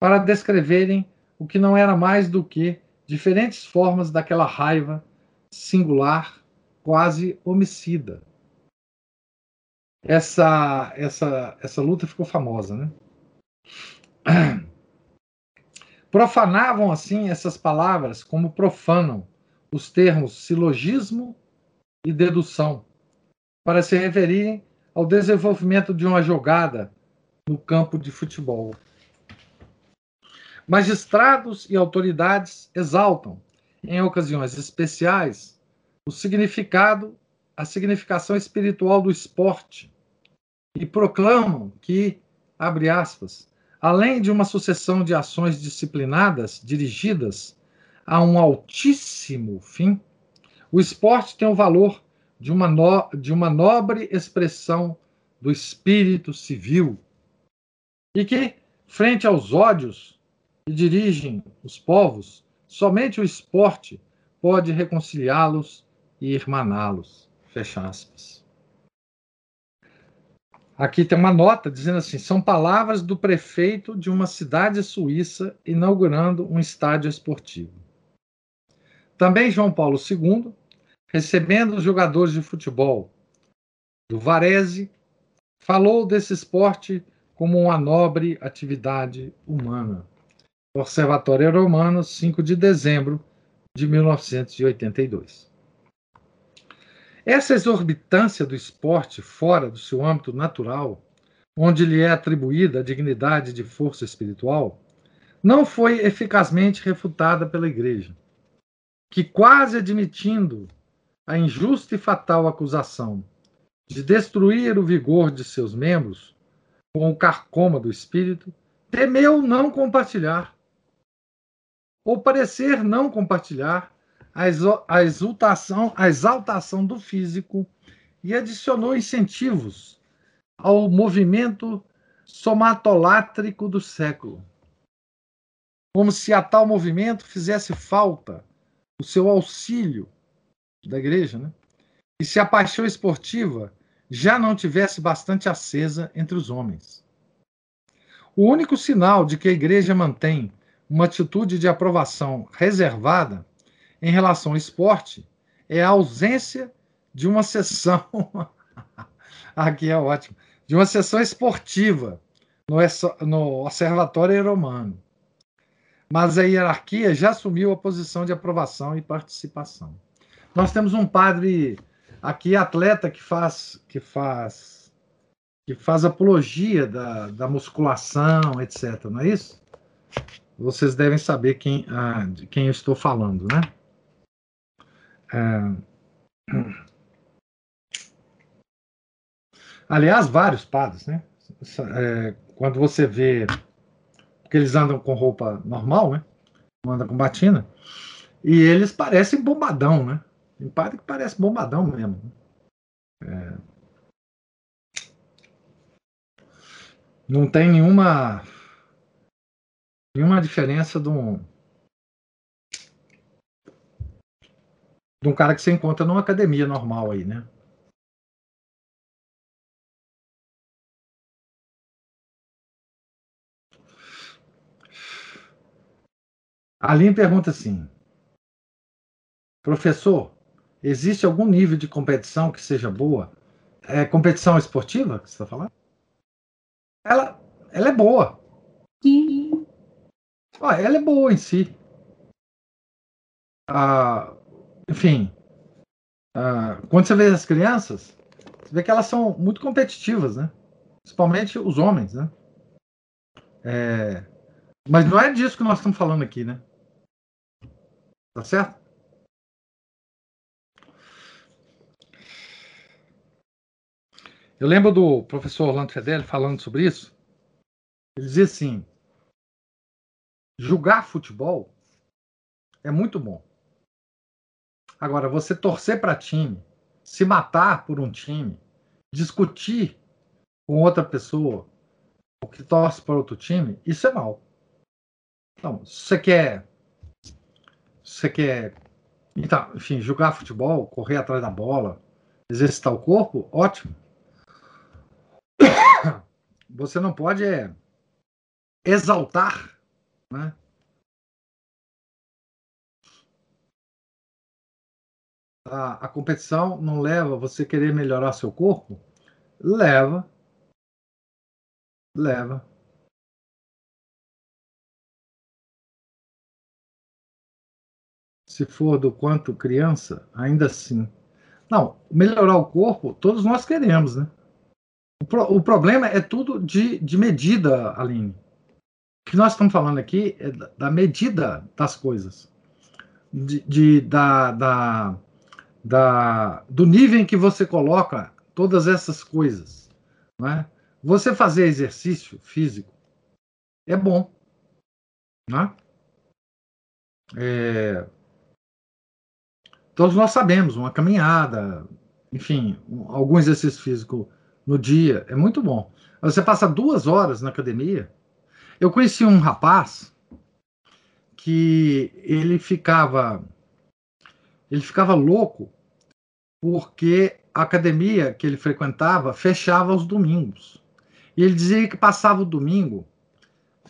para descreverem o que não era mais do que diferentes formas daquela raiva singular, quase homicida essa, essa, essa luta ficou famosa, né? Profanavam assim essas palavras como profanam os termos silogismo e dedução, para se referirem ao desenvolvimento de uma jogada no campo de futebol. Magistrados e autoridades exaltam, em ocasiões especiais, o significado, a significação espiritual do esporte e proclamam que, abre aspas, além de uma sucessão de ações disciplinadas dirigidas a um altíssimo fim, o esporte tem o valor de uma, no, de uma nobre expressão do espírito civil e que, frente aos ódios que dirigem os povos, somente o esporte pode reconciliá-los e irmaná-los. Fecha aspas. Aqui tem uma nota dizendo assim: são palavras do prefeito de uma cidade suíça inaugurando um estádio esportivo. Também João Paulo II, recebendo os jogadores de futebol do Varese, falou desse esporte como uma nobre atividade humana. Observatório Romano, 5 de dezembro de 1982. Essa exorbitância do esporte fora do seu âmbito natural, onde lhe é atribuída a dignidade de força espiritual, não foi eficazmente refutada pela Igreja, que, quase admitindo a injusta e fatal acusação de destruir o vigor de seus membros com o carcoma do espírito, temeu não compartilhar, ou parecer não compartilhar a exaltação, a exaltação do físico e adicionou incentivos ao movimento somatolátrico do século. Como se a tal movimento fizesse falta o seu auxílio da igreja, né? e se a paixão esportiva já não tivesse bastante acesa entre os homens. O único sinal de que a igreja mantém uma atitude de aprovação reservada em relação ao esporte é a ausência de uma sessão. aqui é ótimo. De uma sessão esportiva no, Observatório Romano. Mas a hierarquia já assumiu a posição de aprovação e participação. Nós temos um padre aqui, atleta, que faz, que faz, que faz apologia da, da musculação, etc. Não é isso? Vocês devem saber quem, ah, de quem eu estou falando, né? É... Aliás, vários padres, né? É, quando você vê que eles andam com roupa normal, né? Andam com batina, e eles parecem bombadão, né? Tem padre que parece bombadão mesmo. É... Não tem nenhuma nenhuma diferença de um de um cara que você encontra numa academia normal aí, né? Aline pergunta assim: Professor, existe algum nível de competição que seja boa? É competição esportiva que você está falando? Ela, ela é boa. Ah, ela é boa em si. Ah, enfim, uh, quando você vê as crianças, você vê que elas são muito competitivas, né? Principalmente os homens, né? É, mas não é disso que nós estamos falando aqui, né? Tá certo? Eu lembro do professor Orlando Fedeli falando sobre isso. Ele dizia assim: julgar futebol é muito bom. Agora, você torcer para time, se matar por um time, discutir com outra pessoa o que torce para outro time, isso é mal. Então, se você quer. Você quer. Então, enfim, jogar futebol, correr atrás da bola, exercitar o corpo, ótimo. Você não pode é, exaltar né, a, a competição não leva você querer melhorar seu corpo? Leva. Leva. Se for do quanto criança, ainda assim. Não, melhorar o corpo, todos nós queremos, né? O, pro, o problema é tudo de, de medida, Aline. O que nós estamos falando aqui é da, da medida das coisas. De, de da, da, da, do nível em que você coloca todas essas coisas. Não é? Você fazer exercício físico é bom. Né? É... Todos nós sabemos, uma caminhada, enfim, algum exercício físico no dia é muito bom. Você passa duas horas na academia. Eu conheci um rapaz que ele ficava ele ficava louco porque a academia que ele frequentava fechava aos domingos. E ele dizia que passava o domingo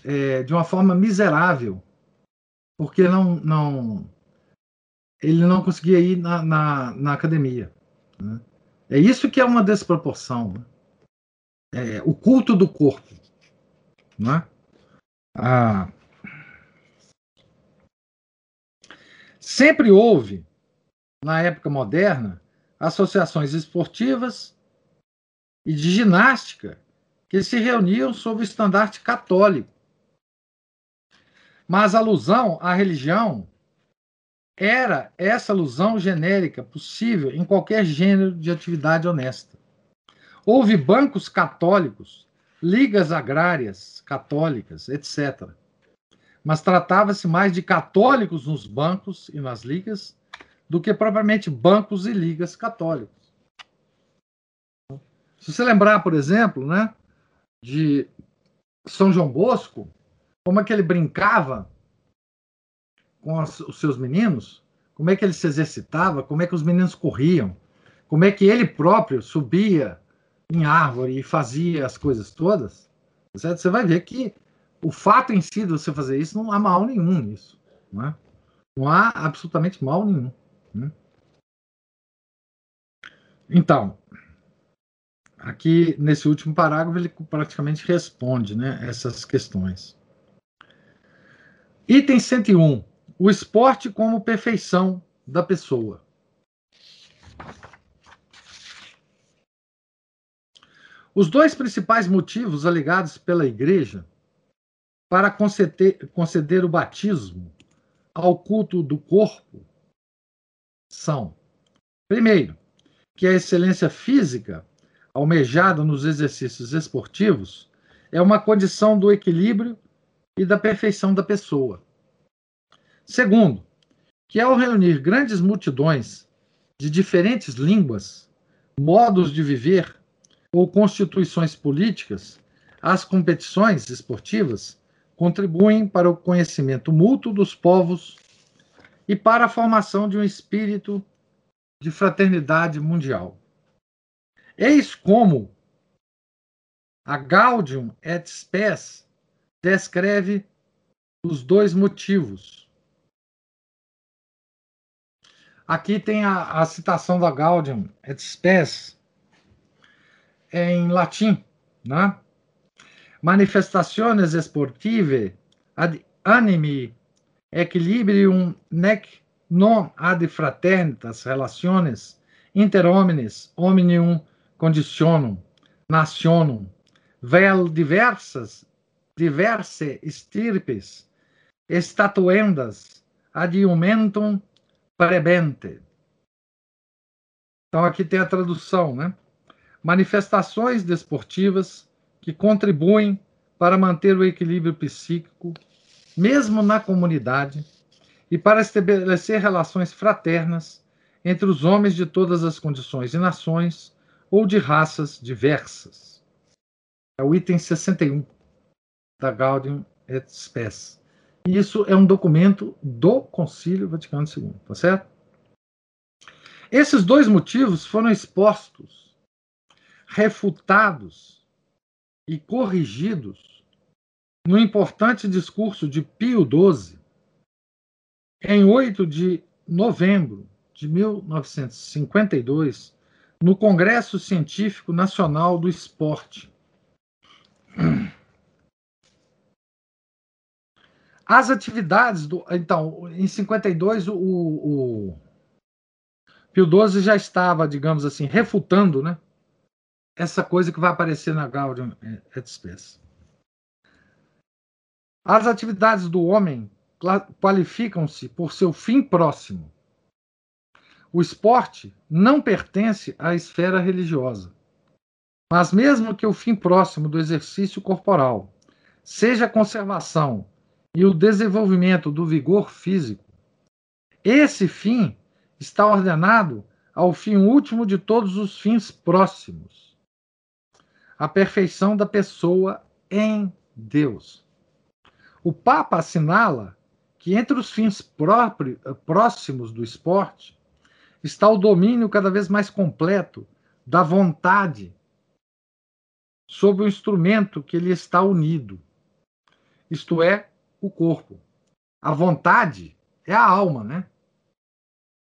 é, de uma forma miserável, porque não, não ele não conseguia ir na, na, na academia. Né? É isso que é uma desproporção. Né? É, o culto do corpo. Né? Ah, sempre houve, na época moderna, associações esportivas e de ginástica que se reuniam sob o estandarte católico. Mas a alusão à religião era essa alusão genérica possível em qualquer gênero de atividade honesta. Houve bancos católicos, ligas agrárias católicas, etc. Mas tratava-se mais de católicos nos bancos e nas ligas do que propriamente bancos e ligas católicos. Se você lembrar, por exemplo, né, de São João Bosco, como é que ele brincava com os seus meninos, como é que ele se exercitava, como é que os meninos corriam, como é que ele próprio subia em árvore e fazia as coisas todas, certo? você vai ver que o fato em si de você fazer isso não há mal nenhum nisso. Não, é? não há absolutamente mal nenhum. Né? Então, aqui nesse último parágrafo ele praticamente responde né, essas questões. Item 101 o esporte como perfeição da pessoa. Os dois principais motivos alegados pela Igreja para conceder, conceder o batismo ao culto do corpo são: primeiro, que a excelência física almejada nos exercícios esportivos é uma condição do equilíbrio e da perfeição da pessoa. Segundo, que ao reunir grandes multidões de diferentes línguas, modos de viver ou constituições políticas, as competições esportivas contribuem para o conhecimento mútuo dos povos e para a formação de um espírito de fraternidade mundial. Eis como a Gaudium et Spes descreve os dois motivos Aqui tem a, a citação da Gaudium et Spes em latim, né? Manifestaciones sportive ad animi equilibrium nec non ad fraternitas relationes inter homines omnium conditionum nationum vel diversas diverse stirpes estatuendas adiumentum prebente. Então aqui tem a tradução, né? Manifestações desportivas que contribuem para manter o equilíbrio psíquico, mesmo na comunidade, e para estabelecer relações fraternas entre os homens de todas as condições e nações ou de raças diversas. É o item 61 da Gaudium et Spes. Isso é um documento do Concílio Vaticano II, tá certo? Esses dois motivos foram expostos, refutados e corrigidos no importante discurso de Pio XII, em 8 de novembro de 1952, no Congresso Científico Nacional do Esporte. As atividades do. Então, em 52, o, o Pio XII já estava, digamos assim, refutando né, essa coisa que vai aparecer na Gaudium et Spes. As atividades do homem qualificam-se por seu fim próximo. O esporte não pertence à esfera religiosa. Mas mesmo que o fim próximo do exercício corporal seja a conservação e o desenvolvimento do vigor físico. Esse fim está ordenado ao fim último de todos os fins próximos a perfeição da pessoa em Deus. O Papa assinala que entre os fins próprios, próximos do esporte está o domínio cada vez mais completo da vontade sobre o instrumento que lhe está unido, isto é, o corpo. A vontade é a alma, né?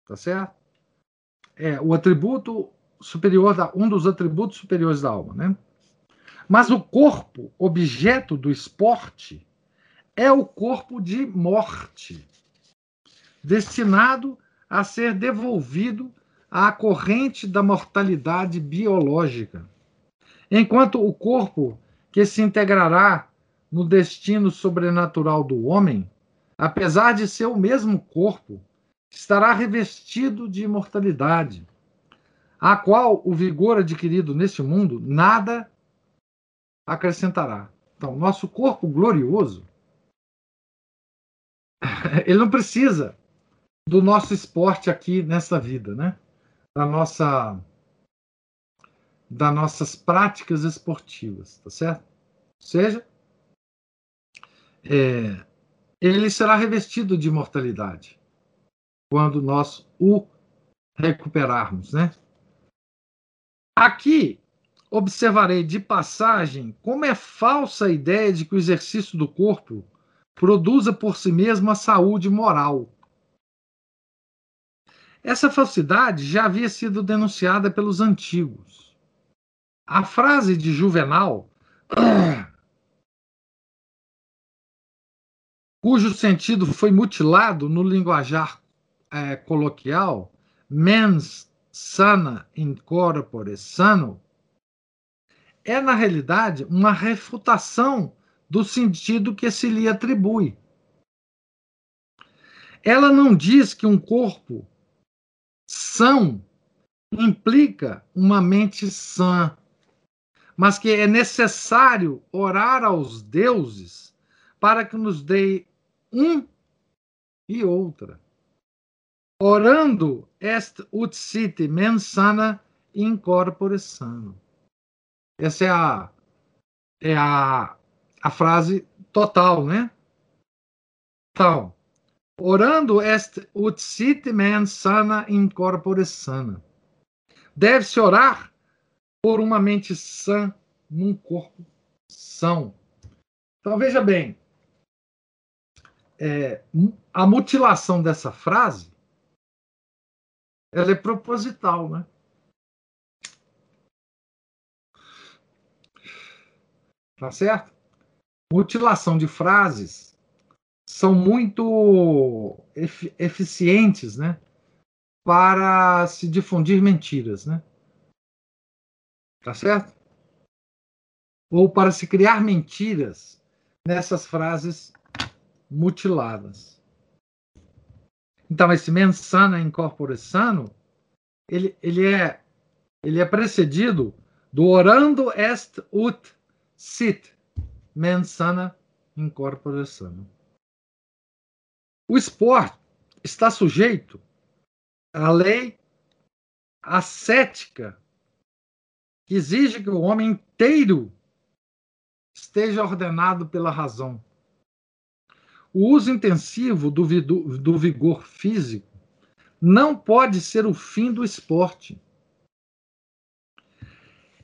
Tá certo? É o atributo superior da um dos atributos superiores da alma, né? Mas o corpo, objeto do esporte, é o corpo de morte, destinado a ser devolvido à corrente da mortalidade biológica. Enquanto o corpo que se integrará no destino sobrenatural do homem, apesar de ser o mesmo corpo, estará revestido de imortalidade, a qual o vigor adquirido neste mundo nada acrescentará. Então, nosso corpo glorioso, ele não precisa do nosso esporte aqui nessa vida, né? Da nossa das nossas práticas esportivas, tá certo? Ou seja, é, ele será revestido de imortalidade quando nós o recuperarmos, né? Aqui observarei de passagem como é falsa a ideia de que o exercício do corpo produza por si mesmo a saúde moral. Essa falsidade já havia sido denunciada pelos antigos. A frase de Juvenal cujo sentido foi mutilado no linguajar é, coloquial, mens sana in corpore sano, é, na realidade, uma refutação do sentido que se lhe atribui. Ela não diz que um corpo são implica uma mente sã, mas que é necessário orar aos deuses para que nos dê um e outra. Orando est ut sit mens sana in corpore sano. Essa é a, é a, a frase total, né? Então, orando est ut sit mens sana in corpore sana. Deve-se orar por uma mente sã num corpo são. Então, veja bem, é, a mutilação dessa frase ela é proposital, né? Tá certo? Mutilação de frases são muito efic eficientes, né? Para se difundir mentiras, né? Tá certo? Ou para se criar mentiras nessas frases mutiladas. Então, esse mensana incorpore sano, ele, ele, é, ele é precedido do orando est ut sit, mensana incorpore sano. O esporte está sujeito à lei ascética que exige que o homem inteiro esteja ordenado pela razão. O uso intensivo do, do vigor físico não pode ser o fim do esporte.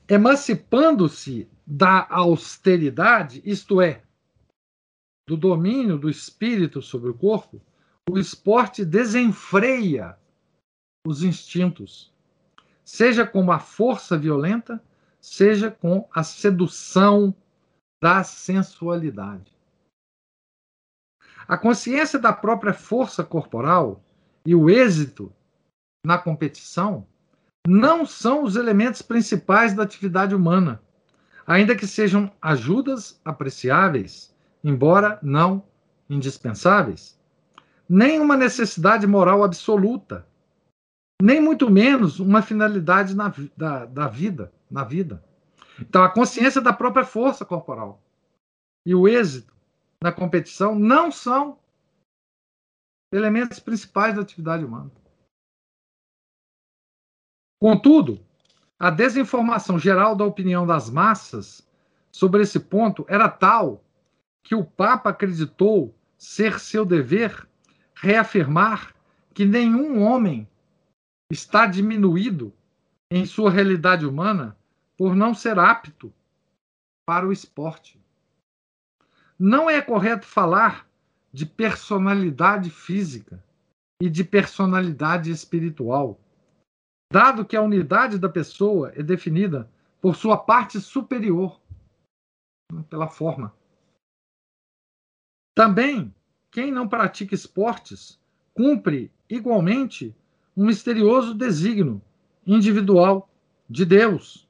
Emancipando-se da austeridade, isto é, do domínio do espírito sobre o corpo, o esporte desenfreia os instintos, seja com a força violenta, seja com a sedução da sensualidade. A consciência da própria força corporal e o êxito na competição não são os elementos principais da atividade humana, ainda que sejam ajudas apreciáveis, embora não indispensáveis, nem uma necessidade moral absoluta, nem muito menos uma finalidade na, da, da vida, na vida. Então, a consciência da própria força corporal e o êxito na competição não são elementos principais da atividade humana. Contudo, a desinformação geral da opinião das massas sobre esse ponto era tal que o Papa acreditou ser seu dever reafirmar que nenhum homem está diminuído em sua realidade humana por não ser apto para o esporte. Não é correto falar de personalidade física e de personalidade espiritual, dado que a unidade da pessoa é definida por sua parte superior, pela forma. Também, quem não pratica esportes cumpre igualmente um misterioso desígnio individual de Deus.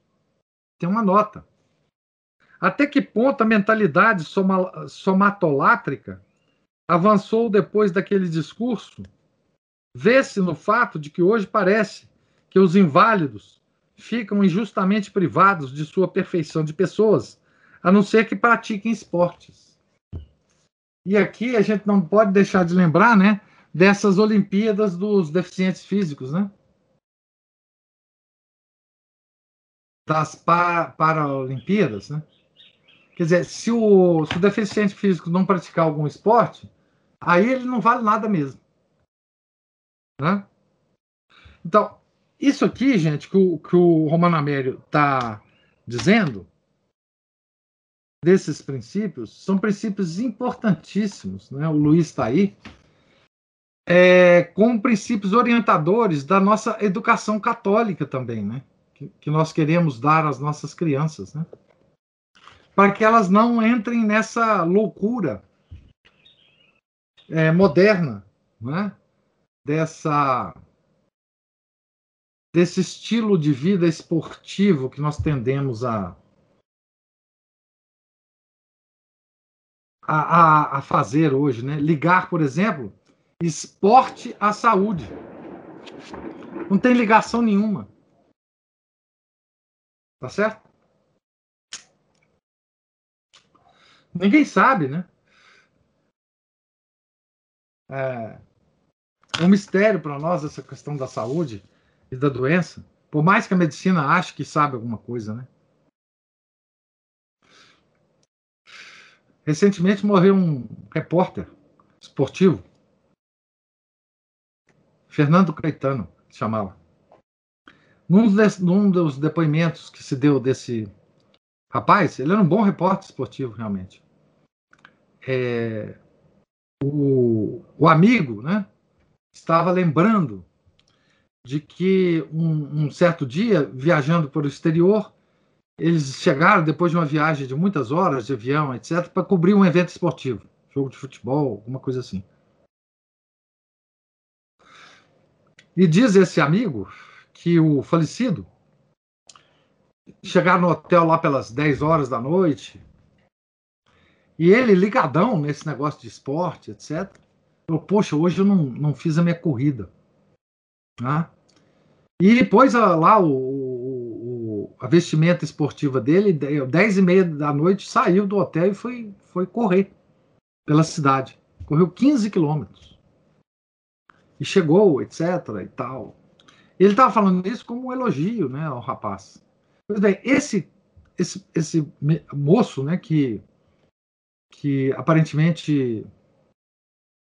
Tem uma nota. Até que ponto a mentalidade somatolátrica avançou depois daquele discurso? Vê-se no fato de que hoje parece que os inválidos ficam injustamente privados de sua perfeição de pessoas, a não ser que pratiquem esportes. E aqui a gente não pode deixar de lembrar, né, dessas Olimpíadas dos deficientes físicos, né? Das pa Paralimpíadas, né? Quer dizer, se o, se o deficiente físico não praticar algum esporte, aí ele não vale nada mesmo. Né? Então, isso aqui, gente, que o, que o Romano Amério está dizendo, desses princípios, são princípios importantíssimos. Né? O Luiz está aí, é, com princípios orientadores da nossa educação católica também, né? que, que nós queremos dar às nossas crianças. Né? para que elas não entrem nessa loucura é, moderna, né? dessa desse estilo de vida esportivo que nós tendemos a a, a, fazer hoje, né? Ligar, por exemplo, esporte à saúde. Não tem ligação nenhuma. Tá certo? Ninguém sabe, né? É um mistério para nós essa questão da saúde e da doença, por mais que a medicina ache que sabe alguma coisa, né? Recentemente morreu um repórter esportivo, Fernando Caetano, chamava. Num, num dos depoimentos que se deu desse rapaz, ele era um bom repórter esportivo, realmente é, o, o, amigo né, estava lembrando de que um, um certo dia, viajando para o exterior, eles chegaram depois de uma viagem de muitas horas de avião, etc., para cobrir um evento esportivo, jogo de futebol, alguma coisa assim. E diz esse amigo que o falecido chegaram no hotel lá pelas 10 horas da noite, e ele, ligadão nesse negócio de esporte, etc. Falou, poxa, hoje eu não, não fiz a minha corrida. Né? E depois lá o, o, a vestimenta esportiva dele, 10 e meia da noite, saiu do hotel e foi, foi correr pela cidade. Correu 15 quilômetros. E chegou, etc. e tal. Ele estava falando isso como um elogio né, ao rapaz. Pois bem, esse, esse, esse moço né, que que aparentemente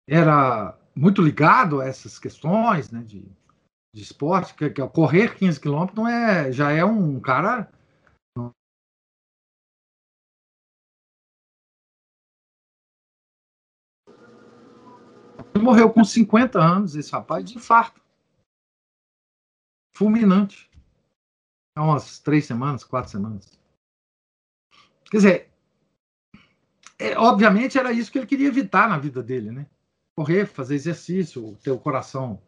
era muito ligado a essas questões né, de, de esporte, que, que correr 15 quilômetros não é, já é um cara. Morreu com 50 anos esse rapaz de infarto. Fulminante. Há umas três semanas, quatro semanas. Quer dizer, é, obviamente era isso que ele queria evitar na vida dele, né? Correr, fazer exercício, ter o coração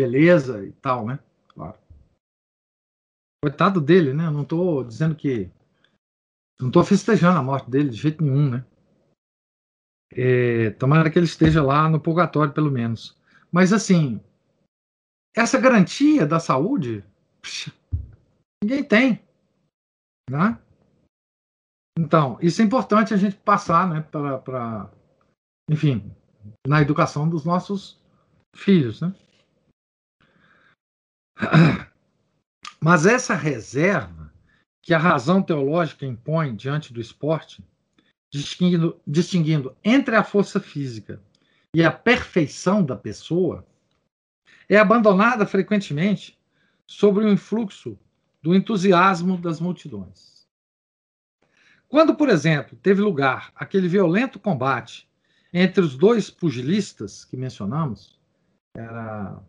beleza e tal, né? Claro. Coitado dele, né? não estou dizendo que. Não estou festejando a morte dele de jeito nenhum, né? É, tomara que ele esteja lá no purgatório, pelo menos. Mas, assim, essa garantia da saúde, ninguém tem. Né? Então, isso é importante a gente passar, né, para, enfim, na educação dos nossos filhos, né? Mas essa reserva que a razão teológica impõe diante do esporte, distinguindo, distinguindo entre a força física e a perfeição da pessoa, é abandonada frequentemente sobre o influxo do entusiasmo das multidões. Quando, por exemplo, teve lugar aquele violento combate entre os dois pugilistas que mencionamos, era.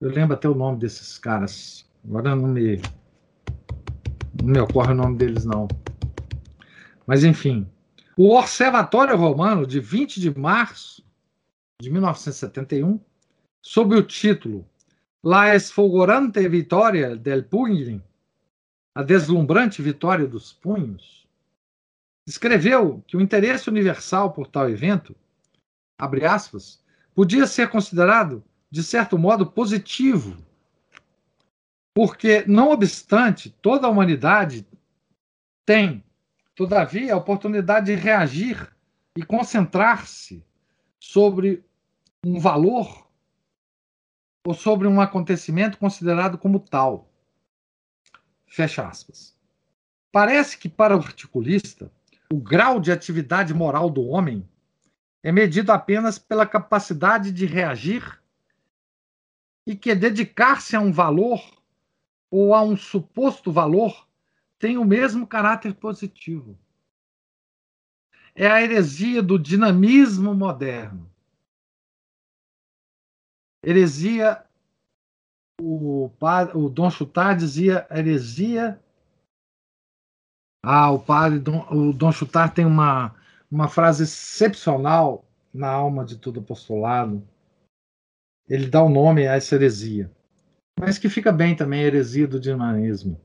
Eu lembro até o nome desses caras, agora não me, não me ocorre o nome deles, não. Mas, enfim, o Observatório Romano, de 20 de março de 1971, sob o título La esfolgorante vitória del Pugni, a deslumbrante vitória dos punhos, escreveu que o interesse universal por tal evento, abre aspas, podia ser considerado, de certo modo, positivo, porque, não obstante, toda a humanidade tem, todavia, a oportunidade de reagir e concentrar-se sobre um valor ou sobre um acontecimento considerado como tal. Fecha aspas. Parece que, para o articulista, o grau de atividade moral do homem é medido apenas pela capacidade de reagir e que dedicar-se a um valor ou a um suposto valor tem o mesmo caráter positivo. É a heresia do dinamismo moderno heresia, o, o Dom Chutar dizia heresia. Ah, o padre Dom, o Dom Chutar tem uma, uma frase excepcional na alma de todo apostolado. Ele dá o nome a essa heresia, mas que fica bem também, heresia do dinamismo.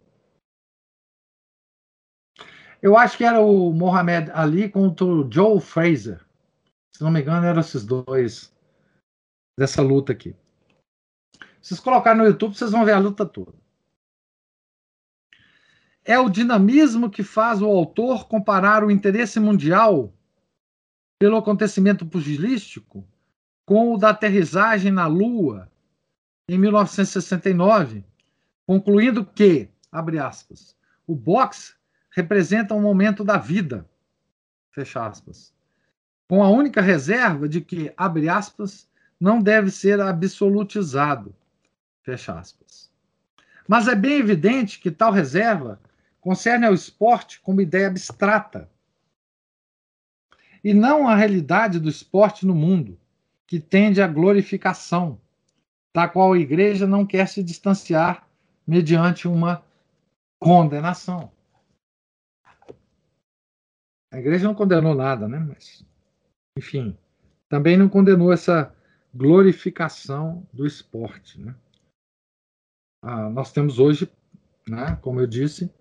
Eu acho que era o Mohamed Ali contra o Joe Fraser. Se não me engano, eram esses dois dessa luta aqui. Se vocês colocarem no YouTube, vocês vão ver a luta toda. É o dinamismo que faz o autor comparar o interesse mundial pelo acontecimento pugilístico com o da aterrissagem na Lua em 1969, concluindo que, abre aspas, o boxe representa um momento da vida, fecha aspas, com a única reserva de que, abre aspas, não deve ser absolutizado. Fecha aspas. Mas é bem evidente que tal reserva concerne ao esporte como ideia abstrata e não a realidade do esporte no mundo, que tende à glorificação, da qual a igreja não quer se distanciar mediante uma condenação. A igreja não condenou nada, né? Mas, enfim, também não condenou essa glorificação do esporte. Né? Ah, nós temos hoje, né, como eu disse,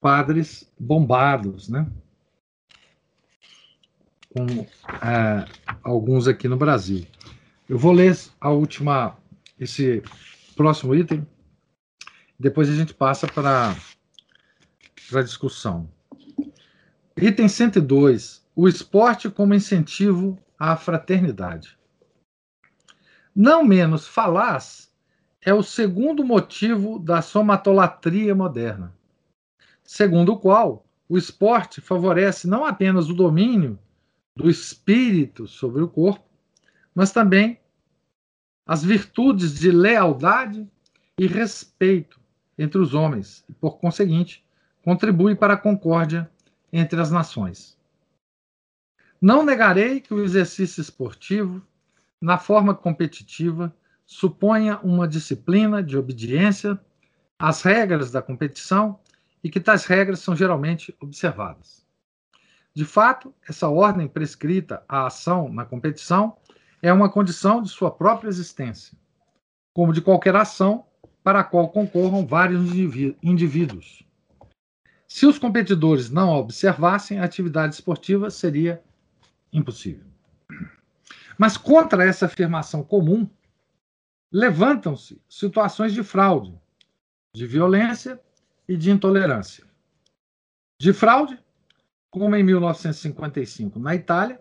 padres bombados, né? Com é, alguns aqui no Brasil. Eu vou ler a última, esse próximo item, depois a gente passa para a discussão. Item 102. O esporte como incentivo à fraternidade. Não menos falaz é o segundo motivo da somatolatria moderna, segundo o qual o esporte favorece não apenas o domínio do espírito sobre o corpo, mas também as virtudes de lealdade e respeito entre os homens, e, por conseguinte, contribui para a concórdia entre as nações. Não negarei que o exercício esportivo na forma competitiva, suponha uma disciplina de obediência às regras da competição e que tais regras são geralmente observadas. De fato, essa ordem prescrita à ação na competição é uma condição de sua própria existência, como de qualquer ação para a qual concorram vários indivíduos. Se os competidores não a observassem, a atividade esportiva seria impossível. Mas contra essa afirmação comum, levantam-se situações de fraude, de violência e de intolerância. De fraude, como em 1955 na Itália,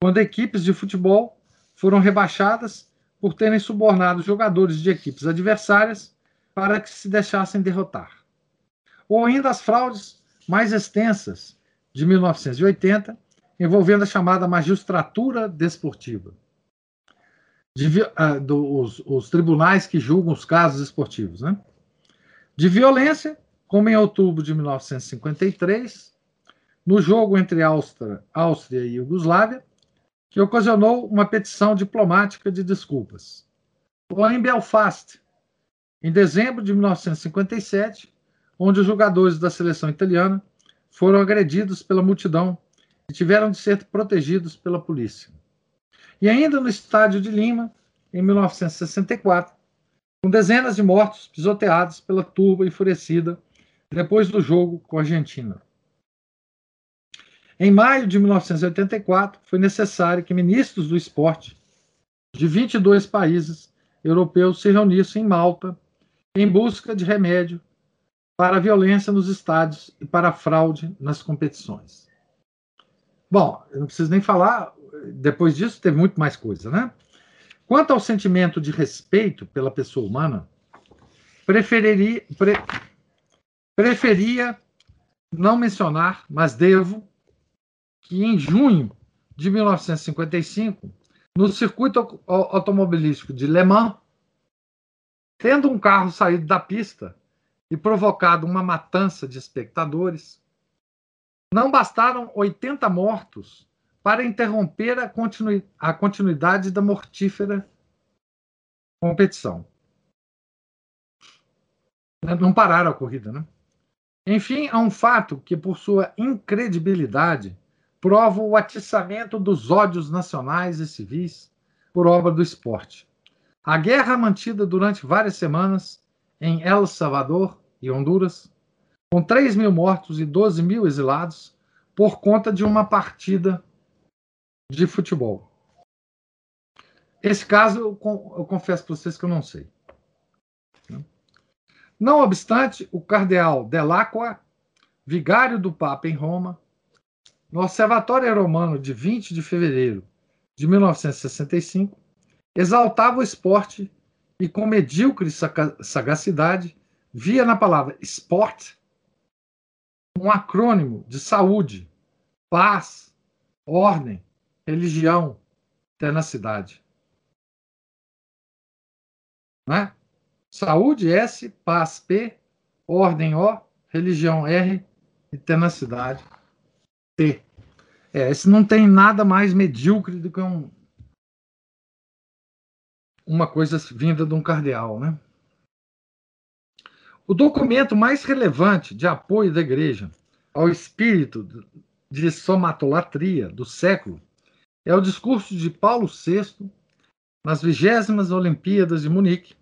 quando equipes de futebol foram rebaixadas por terem subornado jogadores de equipes adversárias para que se deixassem derrotar. Ou ainda as fraudes mais extensas de 1980, envolvendo a chamada magistratura desportiva, de, uh, do, os, os, tribunais que julgam os casos esportivos. Né? De violência, como em outubro de 1953, no jogo entre Áustria, Áustria e Iugoslávia, que ocasionou uma petição diplomática de desculpas. Ou em Belfast, em dezembro de 1957, onde os jogadores da seleção italiana foram agredidos pela multidão e tiveram de ser protegidos pela polícia. E ainda no estádio de Lima, em 1964, com dezenas de mortos pisoteados pela turba enfurecida depois do jogo com a Argentina. Em maio de 1984, foi necessário que ministros do esporte de 22 países europeus se reunissem em Malta em busca de remédio para a violência nos estádios e para a fraude nas competições. Bom, eu não preciso nem falar, depois disso teve muito mais coisa, né? Quanto ao sentimento de respeito pela pessoa humana, preferiria, pre, preferia não mencionar, mas devo, que em junho de 1955, no circuito automobilístico de Le Mans, tendo um carro saído da pista e provocado uma matança de espectadores, não bastaram 80 mortos para interromper a, a continuidade da mortífera competição. Não pararam a corrida, né? Enfim, há um fato que, por sua incredibilidade, prova o atiçamento dos ódios nacionais e civis por obra do esporte. A guerra mantida durante várias semanas em El Salvador e Honduras, com 3 mil mortos e 12 mil exilados, por conta de uma partida de futebol. Esse caso eu, eu confesso para vocês que eu não sei. Não obstante, o cardeal Delacqua, vigário do Papa em Roma, no Observatório Romano de 20 de fevereiro de 1965, exaltava o esporte e, com medíocre sagacidade, via na palavra esporte um acrônimo de saúde, paz, ordem, religião, tenacidade. Né? Saúde S, paz P, ordem O, religião R e tenacidade T. É, esse não tem nada mais medíocre do que um, uma coisa vinda de um cardeal, né? O documento mais relevante de apoio da Igreja ao espírito de somatolatria do século é o discurso de Paulo VI nas vigésimas Olimpíadas de Munique,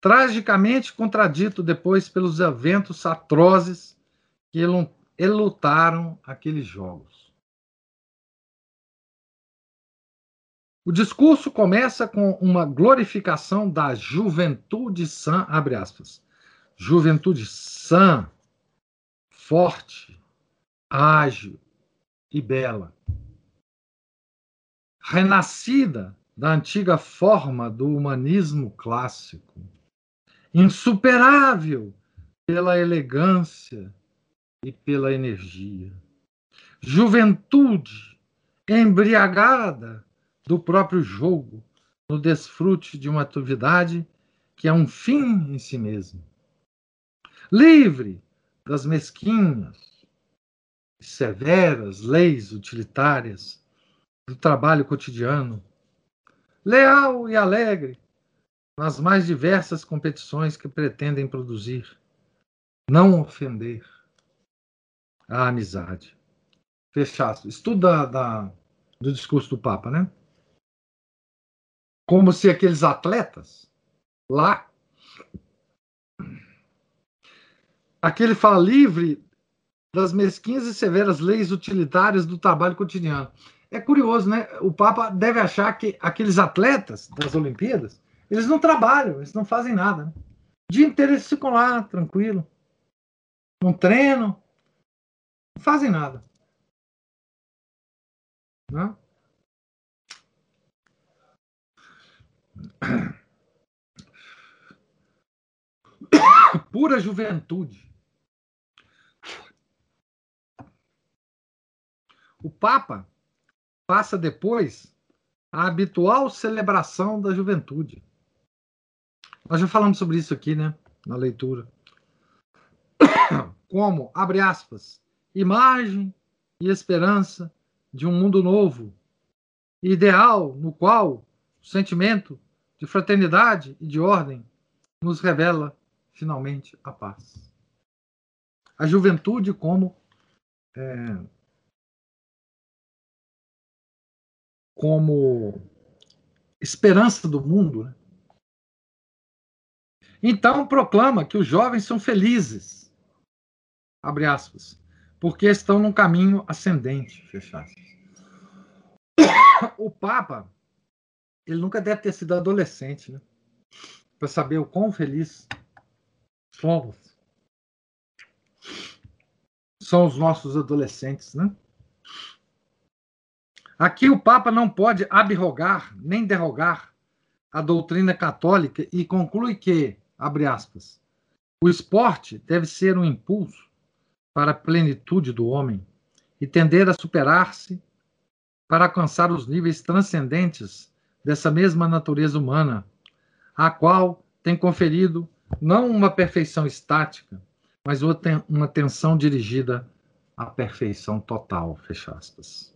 tragicamente contradito depois pelos eventos atrozes que elutaram aqueles jogos. O discurso começa com uma glorificação da juventude sã, abre aspas, juventude sã, forte, ágil e bela. Renascida da antiga forma do humanismo clássico, insuperável pela elegância e pela energia. Juventude embriagada do próprio jogo, no desfrute de uma atividade que é um fim em si mesmo. Livre das mesquinhas e severas leis utilitárias do trabalho cotidiano, leal e alegre nas mais diversas competições que pretendem produzir, não ofender a amizade. Fechado. Estudo da, da, do discurso do Papa, né? Como se aqueles atletas lá Aqui ele fala livre das mesquinhas e severas leis utilitárias do trabalho cotidiano. É curioso, né? O Papa deve achar que aqueles atletas das Olimpíadas, eles não trabalham, eles não fazem nada. Né? O dia inteiro ficam lá, tranquilo. Não treinam, não fazem nada. Né? Pura juventude. O Papa passa depois a habitual celebração da juventude. Nós já falamos sobre isso aqui, né? Na leitura. Como, abre aspas, imagem e esperança de um mundo novo, ideal no qual o sentimento de fraternidade e de ordem nos revela finalmente a paz. A juventude como é, como esperança do mundo. Né? Então proclama que os jovens são felizes, abre aspas, porque estão num caminho ascendente, fecha aspas. O Papa, ele nunca deve ter sido adolescente, né? Para saber o quão feliz somos. São os nossos adolescentes, né? Aqui o Papa não pode abrogar nem derrogar a doutrina católica e conclui que, abre aspas, o esporte deve ser um impulso para a plenitude do homem e tender a superar-se para alcançar os níveis transcendentes dessa mesma natureza humana, a qual tem conferido não uma perfeição estática, mas uma tensão dirigida à perfeição total, fecha aspas.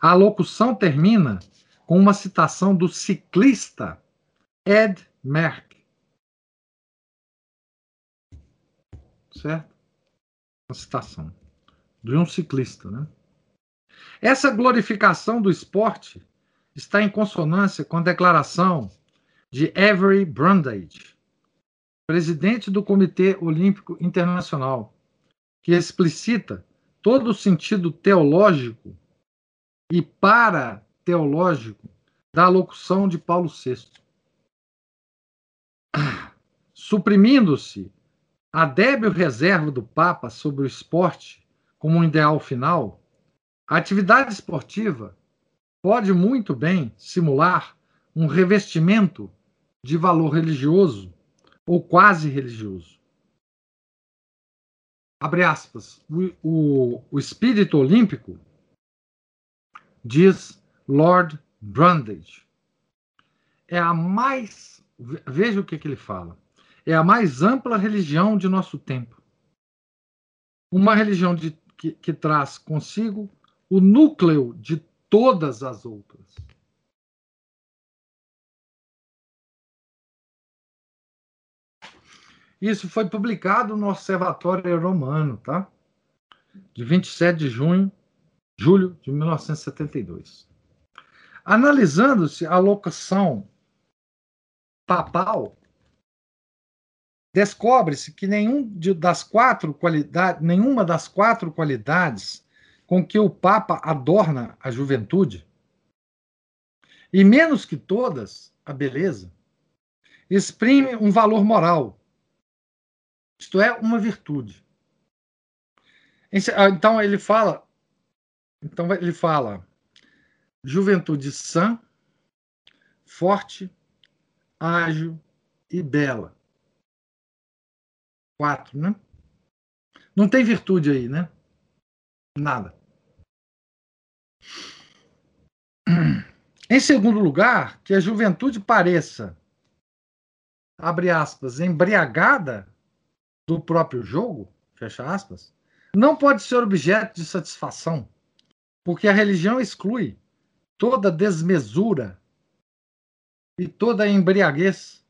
A locução termina com uma citação do ciclista Ed Merck. Certo? Uma citação de um ciclista, né? Essa glorificação do esporte está em consonância com a declaração de Avery Brundage, presidente do Comitê Olímpico Internacional, que explicita todo o sentido teológico e para teológico da locução de Paulo VI. Suprimindo-se a débil reserva do Papa sobre o esporte como um ideal final, a atividade esportiva pode muito bem simular um revestimento de valor religioso ou quase religioso. Abre aspas. O, o, o espírito olímpico diz Lord Brundage. É a mais. Veja o que, que ele fala. É a mais ampla religião de nosso tempo. Uma religião de, que, que traz consigo o núcleo de todas as outras. Isso foi publicado no Observatório Romano, tá? De 27 de junho julho de 1972. Analisando-se a locação papal, descobre-se que nenhum das quatro qualidades, nenhuma das quatro qualidades com que o Papa adorna a juventude, e menos que todas, a beleza, exprime um valor moral, isto é, uma virtude. Então ele fala então ele fala: juventude sã, forte, ágil e bela. Quatro, né? Não tem virtude aí, né? Nada. Em segundo lugar, que a juventude pareça, abre aspas, embriagada do próprio jogo, fecha aspas, não pode ser objeto de satisfação porque a religião exclui toda desmesura e toda embriaguez,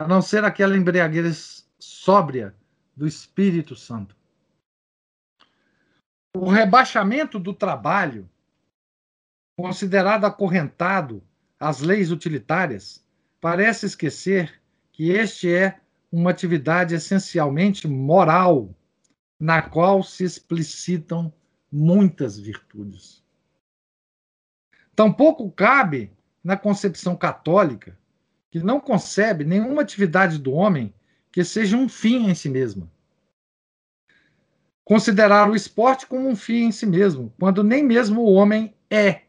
a não ser aquela embriaguez sóbria do Espírito Santo. O rebaixamento do trabalho, considerado acorrentado às leis utilitárias, parece esquecer que este é uma atividade essencialmente moral, na qual se explicitam muitas virtudes. Tampouco cabe na concepção católica, que não concebe nenhuma atividade do homem que seja um fim em si mesma. Considerar o esporte como um fim em si mesmo, quando nem mesmo o homem é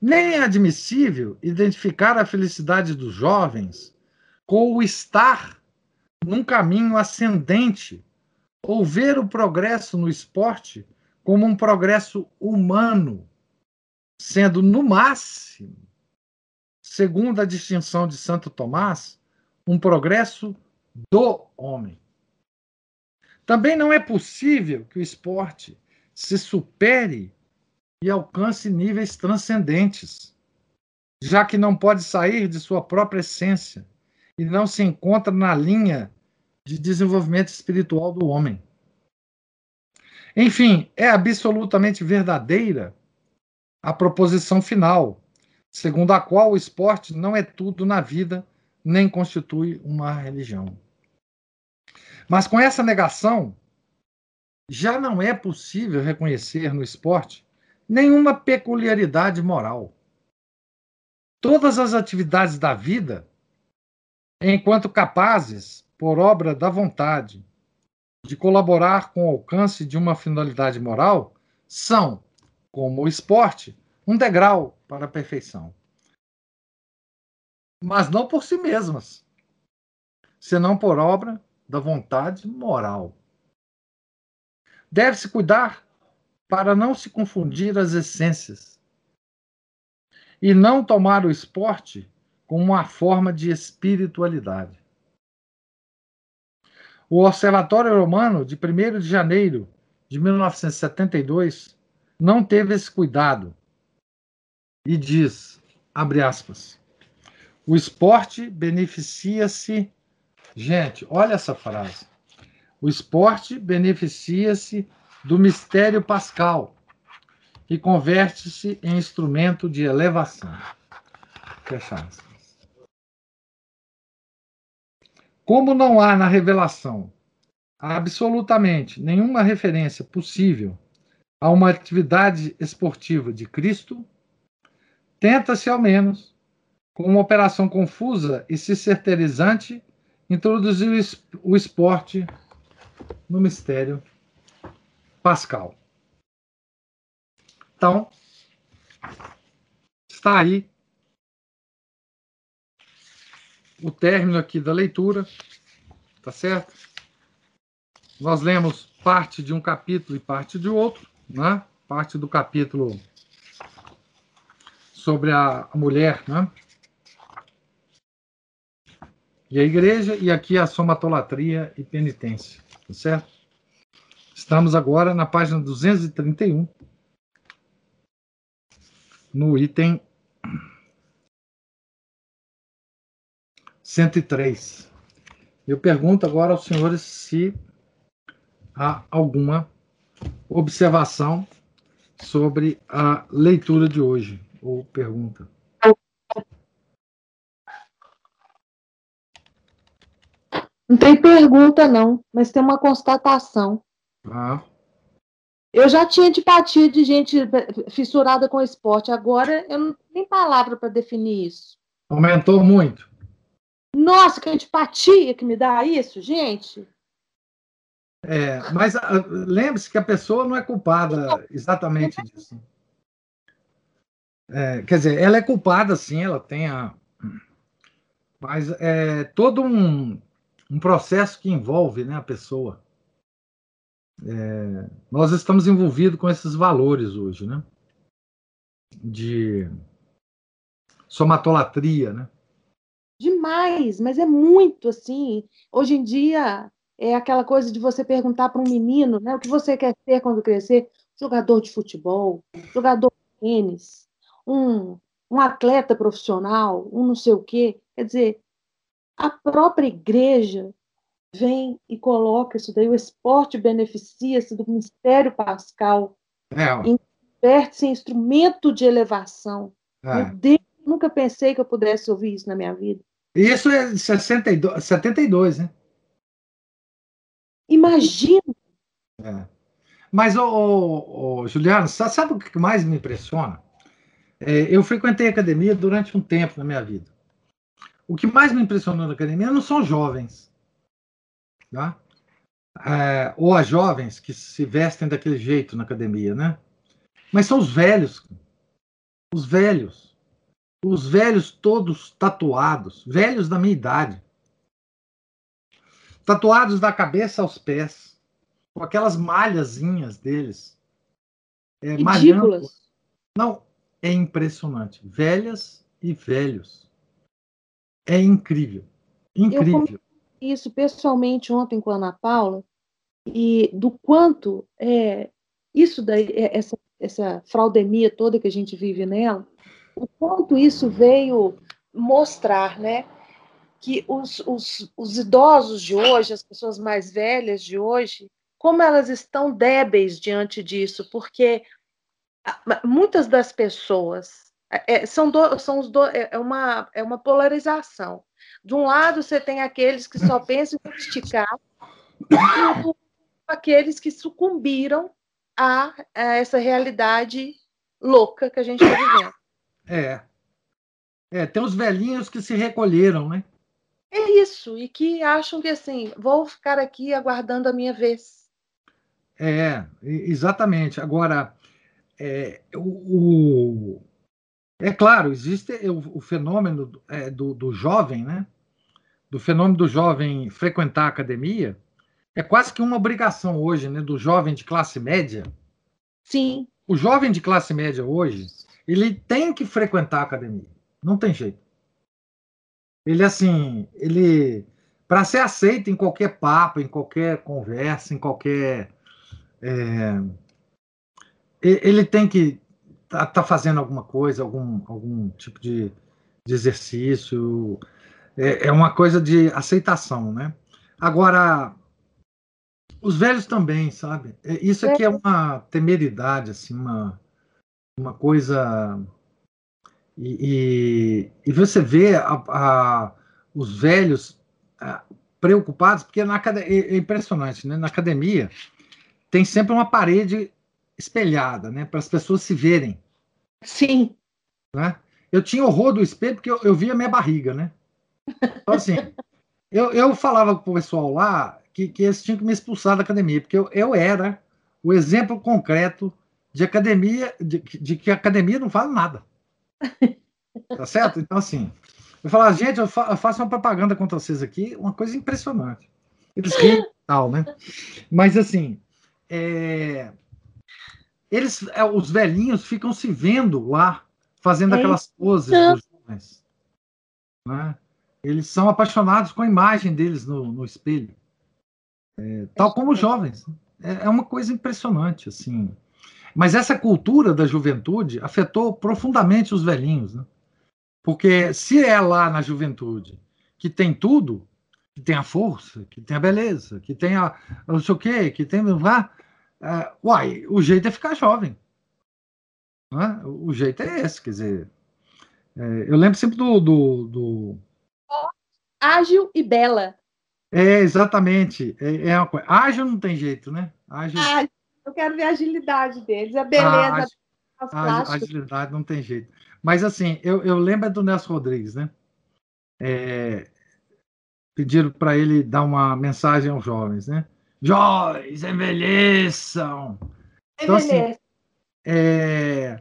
Nem é admissível identificar a felicidade dos jovens com o estar num caminho ascendente ou ver o progresso no esporte como um progresso humano, sendo no máximo, segundo a distinção de Santo Tomás, um progresso do homem. Também não é possível que o esporte se supere e alcance níveis transcendentes, já que não pode sair de sua própria essência e não se encontra na linha de desenvolvimento espiritual do homem. Enfim, é absolutamente verdadeira a proposição final, segundo a qual o esporte não é tudo na vida, nem constitui uma religião. Mas com essa negação, já não é possível reconhecer no esporte nenhuma peculiaridade moral. Todas as atividades da vida, enquanto capazes, por obra da vontade, de colaborar com o alcance de uma finalidade moral, são, como o esporte, um degrau para a perfeição. Mas não por si mesmas, senão por obra da vontade moral. Deve-se cuidar para não se confundir as essências e não tomar o esporte como uma forma de espiritualidade. O Observatório Romano, de 1 de janeiro de 1972, não teve esse cuidado e diz, abre aspas, o esporte beneficia-se. Gente, olha essa frase. O esporte beneficia-se do mistério pascal e converte-se em instrumento de elevação. Fecha aspas. Como não há na revelação absolutamente nenhuma referência possível a uma atividade esportiva de Cristo, tenta-se ao menos, com uma operação confusa e cicerterizante, introduzir o esporte no mistério Pascal. Então, está aí o término aqui da leitura, tá certo? Nós lemos parte de um capítulo e parte de outro, né? Parte do capítulo sobre a, mulher, né? E a igreja, e aqui a somatolatria e penitência, tá certo? Estamos agora na página 231, no item 103. Eu pergunto agora aos senhores se há alguma observação sobre a leitura de hoje, ou pergunta. Não tem pergunta, não, mas tem uma constatação. Ah. Eu já tinha antipatia de gente fissurada com esporte, agora eu não tenho palavra para definir isso. Aumentou muito. Nossa, que antipatia que me dá isso, gente. É, mas uh, lembre-se que a pessoa não é culpada exatamente disso. É, quer dizer, ela é culpada, sim, ela tem a. Mas é todo um, um processo que envolve né, a pessoa. É, nós estamos envolvidos com esses valores hoje, né? De somatolatria, né? Demais, mas é muito assim. Hoje em dia é aquela coisa de você perguntar para um menino, né, o que você quer ser quando crescer? Jogador de futebol, jogador de tênis, um, um atleta profissional, um não sei o quê. Quer dizer, a própria igreja vem e coloca isso daí, o esporte beneficia-se do mistério pascal, é. converte-se em instrumento de elevação. É. Meu Deus, nunca pensei que eu pudesse ouvir isso na minha vida. Isso é 62, 72, né? Imagina! É. Mas, ô, ô, ô, Juliano, sabe o que mais me impressiona? É, eu frequentei academia durante um tempo na minha vida. O que mais me impressionou na academia não são jovens tá? É, ou as jovens que se vestem daquele jeito na academia, né? Mas são os velhos. os velhos. Os velhos todos tatuados, velhos da minha idade. Tatuados da cabeça aos pés, com aquelas malhazinhas deles. É, Ridículas. Malhando. Não, é impressionante. Velhas e velhos. É incrível. Incrível. isso pessoalmente ontem com a Ana Paula e do quanto é, isso daí, é, essa, essa fraudemia toda que a gente vive nela, o quanto isso veio mostrar, né? Que os, os, os idosos de hoje, as pessoas mais velhas de hoje, como elas estão débeis diante disso, porque muitas das pessoas é, são, do, são os do, é, é uma, é uma polarização. De um lado, você tem aqueles que só pensam em esticar, e aqueles que sucumbiram a, a essa realidade louca que a gente está vivendo. É. É, tem os velhinhos que se recolheram, né? É isso, e que acham que assim, vou ficar aqui aguardando a minha vez. É, exatamente. Agora, é, o, o, é claro, existe o, o fenômeno é, do, do jovem, né? Do fenômeno do jovem frequentar a academia, é quase que uma obrigação hoje, né? Do jovem de classe média. Sim. O jovem de classe média hoje, ele tem que frequentar a academia. Não tem jeito. Ele, assim, ele. Para ser aceito em qualquer papo, em qualquer conversa, em qualquer. É, ele tem que estar tá, fazendo alguma coisa, algum, algum tipo de, de exercício. É, é uma coisa de aceitação, né? Agora, os velhos também, sabe? É, isso aqui é uma temeridade, assim, uma, uma coisa. E, e, e você vê a, a, os velhos preocupados, porque na, é, é impressionante, né? Na academia tem sempre uma parede espelhada, né? Para as pessoas se verem. Sim. Né? Eu tinha horror do espelho porque eu, eu via minha barriga, né? Então, assim, eu, eu falava pro pessoal lá que, que eles tinham que me expulsar da academia, porque eu, eu era o exemplo concreto de academia, de, de que a academia não fala nada. Tá certo? Então, assim, eu falava, gente, eu, fa eu, faço uma propaganda contra vocês aqui, uma coisa impressionante. Eles riem tal, né? Mas, assim, é... eles, é, os velhinhos ficam se vendo lá, fazendo é aquelas poses dos jovens. Né? Eles são apaixonados com a imagem deles no, no espelho. É, tal como os jovens. É, é uma coisa impressionante, assim. Mas essa cultura da juventude afetou profundamente os velhinhos, né? Porque se é lá na juventude que tem tudo, que tem a força, que tem a beleza, que tem a não sei o quê, que tem. Ah, uh, uai, o jeito é ficar jovem. Né? O jeito é esse, quer dizer. É, eu lembro sempre do, do, do. Ágil e bela. É, exatamente. É, é uma coisa. Ágil não tem jeito, né? Ágil. Ah, eu quero ver a agilidade deles, a beleza. Ah, a agilidade não tem jeito. Mas assim, eu, eu lembro do Nelson Rodrigues, né? É, pediram para ele dar uma mensagem aos jovens, né? Jovens, envelheçam! Então, assim, é...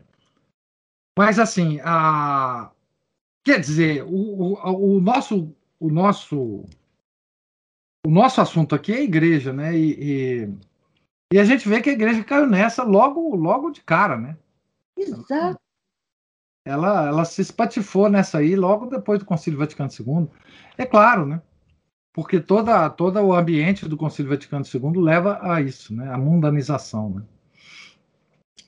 Mas assim, a... quer dizer, o, o, o nosso, o nosso o nosso assunto aqui é a igreja, né? E, e, e, a gente vê que a igreja caiu nessa logo, logo de cara, né? Exato. Ela, ela se espatifou nessa aí logo depois do Concílio Vaticano II. É claro, né? Porque toda, todo o ambiente do Concílio Vaticano II leva a isso, né? A mundanização, né?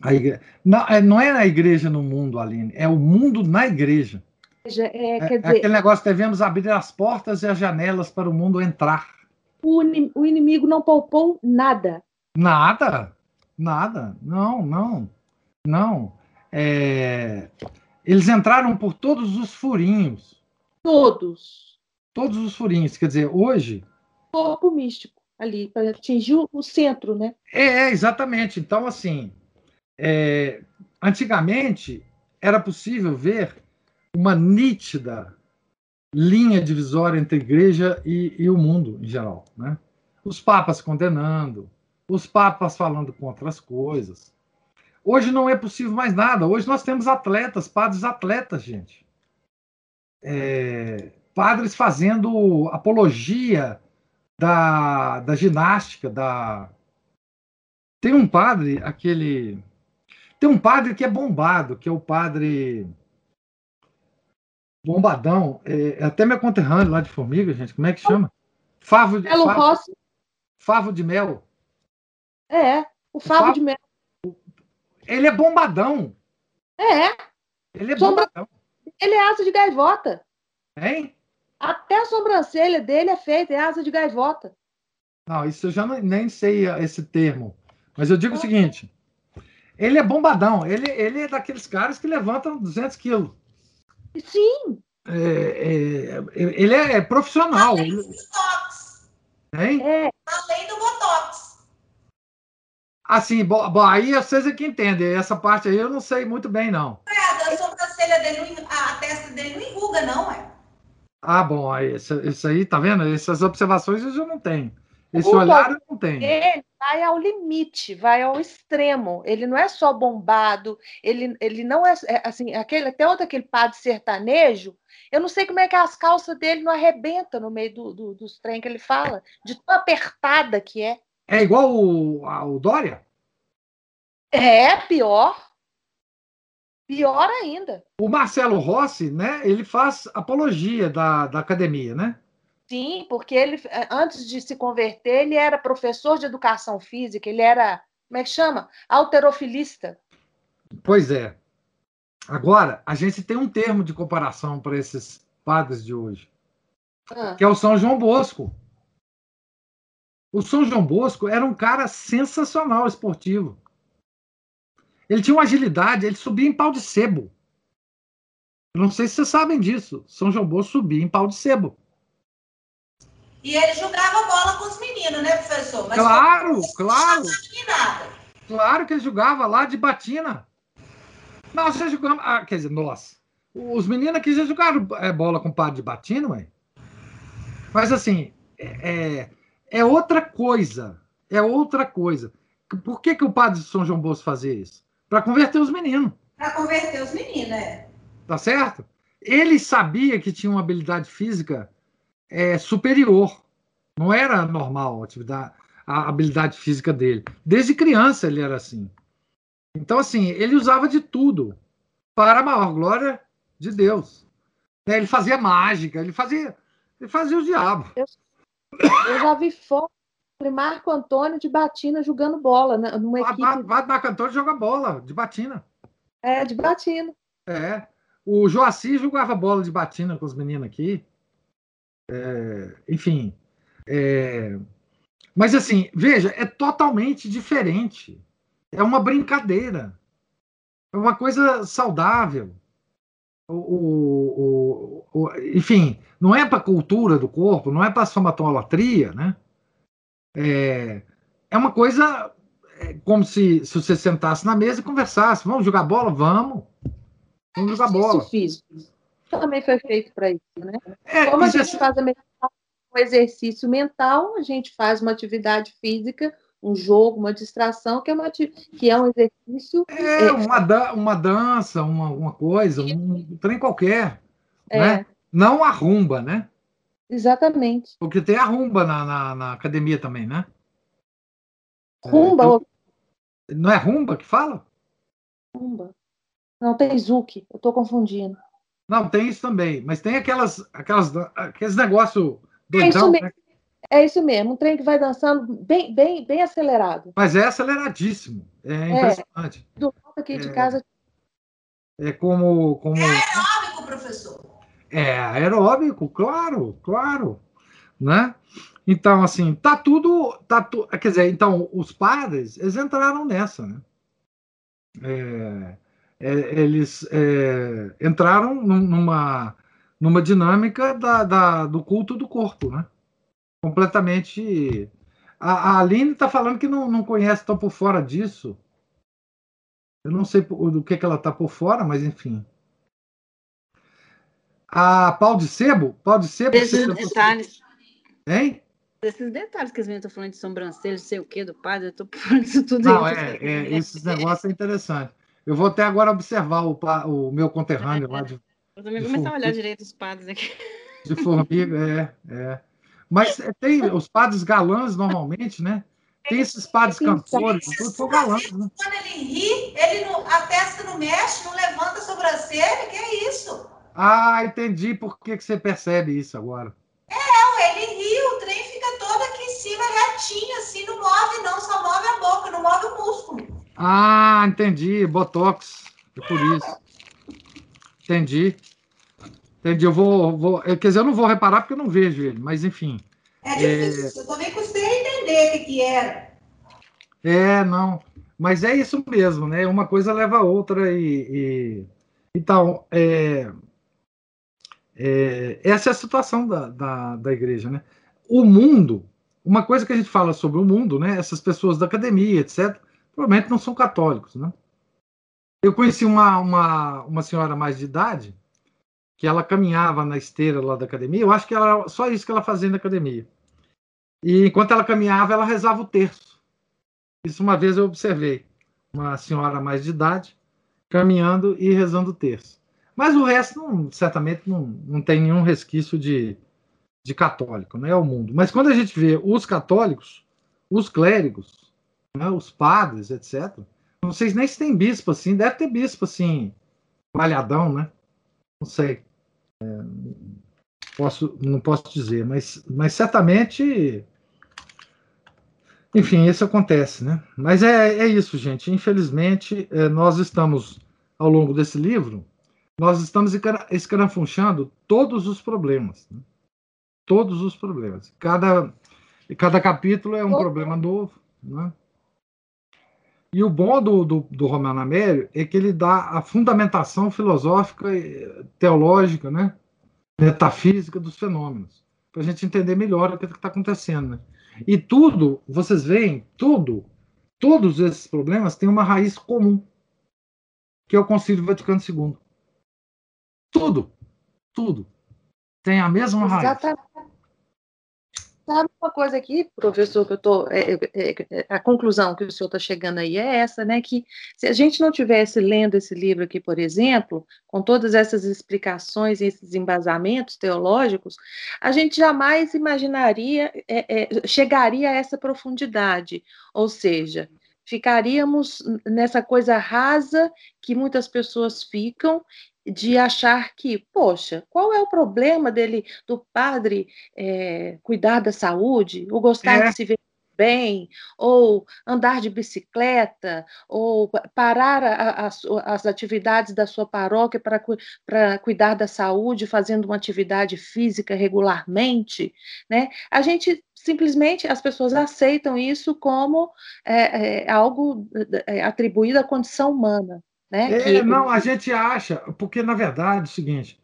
A igreja, não, é, não é a igreja no mundo, Aline, é o mundo na igreja. É, é, é, dizer... aquele negócio, devemos abrir as portas e as janelas para o mundo entrar o inimigo não poupou nada. Nada, nada, não, não, não. É... Eles entraram por todos os furinhos. Todos. Todos os furinhos. Quer dizer, hoje. Corpo místico ali, para atingir o centro, né? É, é exatamente. Então, assim, é... antigamente era possível ver uma nítida linha divisória entre a igreja e, e o mundo em geral. Né? Os papas condenando, os papas falando contra as coisas. Hoje não é possível mais nada. Hoje nós temos atletas, padres atletas, gente. É, padres fazendo apologia da, da ginástica, da. Tem um padre, aquele. Tem um padre que é bombado, que é o padre. Bombadão, é, é até meu conterrâneo lá de Formiga, gente. Como é que chama? Favo de, Melo Favo, Rossi. Favo de Mel. É, o Favo Favo- de Mel. Ele é bombadão. É, Ele é Sombra- bombadão. ele é asa de gaivota. Hein? Até a sobrancelha dele é feita, é asa de gaivota. Não, isso eu já não- nem sei esse termo. Mas eu digo o seguinte: ele é bombadão. Ele, ele é daqueles caras que levantam 200 quilos. Sim, É, é, ele é profissional. Além do Botox. hein? é. Além do Botox. Assim, bo, bo, aí vocês é que entendem. Essa parte aí eu não sei muito bem, não. A sobrancelha dele, a testa dele não enruga, não, é? Ah, bom, aí, isso, aí, tá vendo? Essas observações eu já não tenho. Esse O olhar eu não tenho. Ele vai ao limite, vai ao extremo. Ele não é só bombado, ele, ele não é, é, assim, aquele, até outro aquele padre sertanejo, eu não sei como é que as calças dele não arrebentam no meio do, do- dos trem que ele fala, de tão apertada que é. É igual o, ao Dória? É pior. Pior ainda. O Marcelo Rossi, né? Ele faz apologia da, da academia, né? Sim, porque ele, eh, antes de se converter, ele era professor de educação física, ele era, como é que chama? Alterofilista. Pois é. Agora, a gente tem um termo de comparação para esses padres de hoje, Ah, que é o São João Bosco. O São João Bosco era um cara sensacional esportivo. Ele tinha uma agilidade, ele subia em pau de sebo. Não sei se vocês sabem disso. São João Bosco subia em pau de sebo. E ele jogava bola com os meninos, né, professor? Mas Claro, claro. Claro que ele jogava lá de batina. Nós já jogamos. Ah, quer dizer, nós. Os meninos aqui já jogaram é, bola com padre de batina, ué. Mas assim, é, é- é outra coisa. É outra coisa. Por que, que o padre de São João Bosco fazia isso? Para converter os meninos, Pra converter os meninos, né? tá certo? Ele sabia que tinha uma habilidade física é, superior. Não era normal a, atividade, a habilidade física dele. Desde criança ele era assim. Então, assim, ele usava de tudo para a maior glória de Deus. Né, Ele fazia mágica, ele fazia, ele fazia o diabo. eu já vi foto Marco Antônio de Batina jogando bola né, numa Vai, equipe vai cantora e joga bola de batina. é, de Batina. É. O Joaci jogava bola de batina com os meninos aqui. É, enfim. é, mas assim, veja, é totalmente diferente. É uma brincadeira. É uma coisa saudável. O, o- o- o- enfim, não é para a cultura do corpo, não é para a somatolatria, né? É, é uma coisa é, como se, se você sentasse na mesa e conversasse. Vamos jogar bola? Vamos. Vamos jogar bola. Físico. Também foi feito para isso, né? É, Como a é- gente faz a meditação, um exercício mental, a gente faz uma atividade física, um jogo, uma distração, que é, uma, que é um exercício. É uma, dan- uma dança, uma, uma coisa, um trem qualquer. É, Né? Não a rumba, né? Exatamente. Porque tem a rumba na, na, na academia também, né? Rumba, ou Não é rumba que fala? rumba. Não, tem Zuki, eu estou confundindo. Não, tem isso também. Mas tem aquelas, aquelas, aqueles negócios É isso doidão, mesmo. né? É isso mesmo, um trem que vai dançando bem, bem, bem acelerado. Mas é aceleradíssimo. É impressionante. Do lado aqui de É. casa, É como, como Aeróbico, professor. É aeróbico, claro, claro, né? Então, assim, tá tudo, tá tu, quer dizer, então os padres, eles entraram nessa, né? É, é, eles é, entraram num- numa, numa dinâmica da, da- do culto do corpo, né? Completamente. A, a Aline está falando que não, não conhece, tão por fora disso. Eu não sei do que, que ela está por fora, mas enfim. A pau de sebo? Pau de sebo? Esses você- detalhes. Hein? Esses detalhes que as meninas estão falando de sobrancelha, sei o quê, do padre, eu estou falando isso tudo Não, é, é, esses negócios é interessante. Eu vou até agora observar o, o meu conterrâneo lá de. Eu também vou começar a olhar direito os padres aqui. De formiga, é, é. Mas é, tem os padres galãs, normalmente, né? Tem esses padres cantores, tudo são galãs, né? Quando ele ri, ele não, a testa não mexe, não levanta a sobrancelha, que é isso? Ah, entendi por que, que você percebe isso agora. É, ele ri, o trem fica todo aqui em cima, retinho, assim, não move não, só move a boca, não move o músculo. Ah, entendi, botox, é por isso. Entendi. Entendi, eu vou, vou, quer dizer, eu não vou reparar porque eu não vejo ele, mas enfim. É difícil, é... eu também custei entender o que era. É, não, mas é isso mesmo, né? Uma coisa leva a outra e... e... Então, é, é, essa é a situação da, da, da, igreja, né? O mundo, uma coisa que a gente fala sobre o mundo, né? Essas pessoas da academia, etc., provavelmente não são católicos, né? Eu conheci uma, uma, uma senhora mais de idade que ela caminhava na esteira lá da academia. Eu acho que era só isso que ela fazia na academia. E enquanto ela caminhava, ela rezava o terço. Isso uma vez eu observei uma senhora mais de idade caminhando e rezando o terço. Mas o resto, não, certamente, não, não tem nenhum resquício de, de católico, né? É o mundo. Mas quando a gente vê os católicos, os clérigos, né, os padres, etc., não sei nem se tem bispo assim, deve ter bispo assim, malhadão, né? Não sei. É, posso, não posso dizer, mas, mas certamente. Enfim, isso acontece, né? Mas é, é isso, gente. Infelizmente, é, nós estamos, ao longo desse livro, nós estamos escarafunchando todos os problemas. Né? Todos os problemas. Cada, cada capítulo é um problema novo. Né? E o bom do, do, do Romano Amério é que ele dá a fundamentação filosófica, teológica, né? metafísica dos fenômenos, para a gente entender melhor o que está acontecendo. Né? E tudo, vocês veem, tudo, todos esses problemas têm uma raiz comum, que é o Concílio Vaticano II. Tudo, tudo. Tem a mesma raiz. Exatamente. Sabe uma coisa aqui, professor, que eu tô. É, é, é, a conclusão que o senhor está chegando aí é essa, né? Que se a gente não tivesse lendo esse livro aqui, por exemplo, com todas essas explicações e esses embasamentos teológicos, a gente jamais imaginaria, é, é, chegaria a essa profundidade. Ou seja, ficaríamos nessa coisa rasa que muitas pessoas ficam de achar que, poxa, qual é o problema dele, do padre, é, cuidar da saúde, ou gostar é. de se ver bem, ou andar de bicicleta, ou parar a, a, as atividades da sua paróquia para, para cuidar da saúde, fazendo uma atividade física regularmente, né? A gente simplesmente as pessoas aceitam isso como é, algo atribuído à condição humana. Né? É, que... Não, a gente acha, porque na verdade é o seguinte: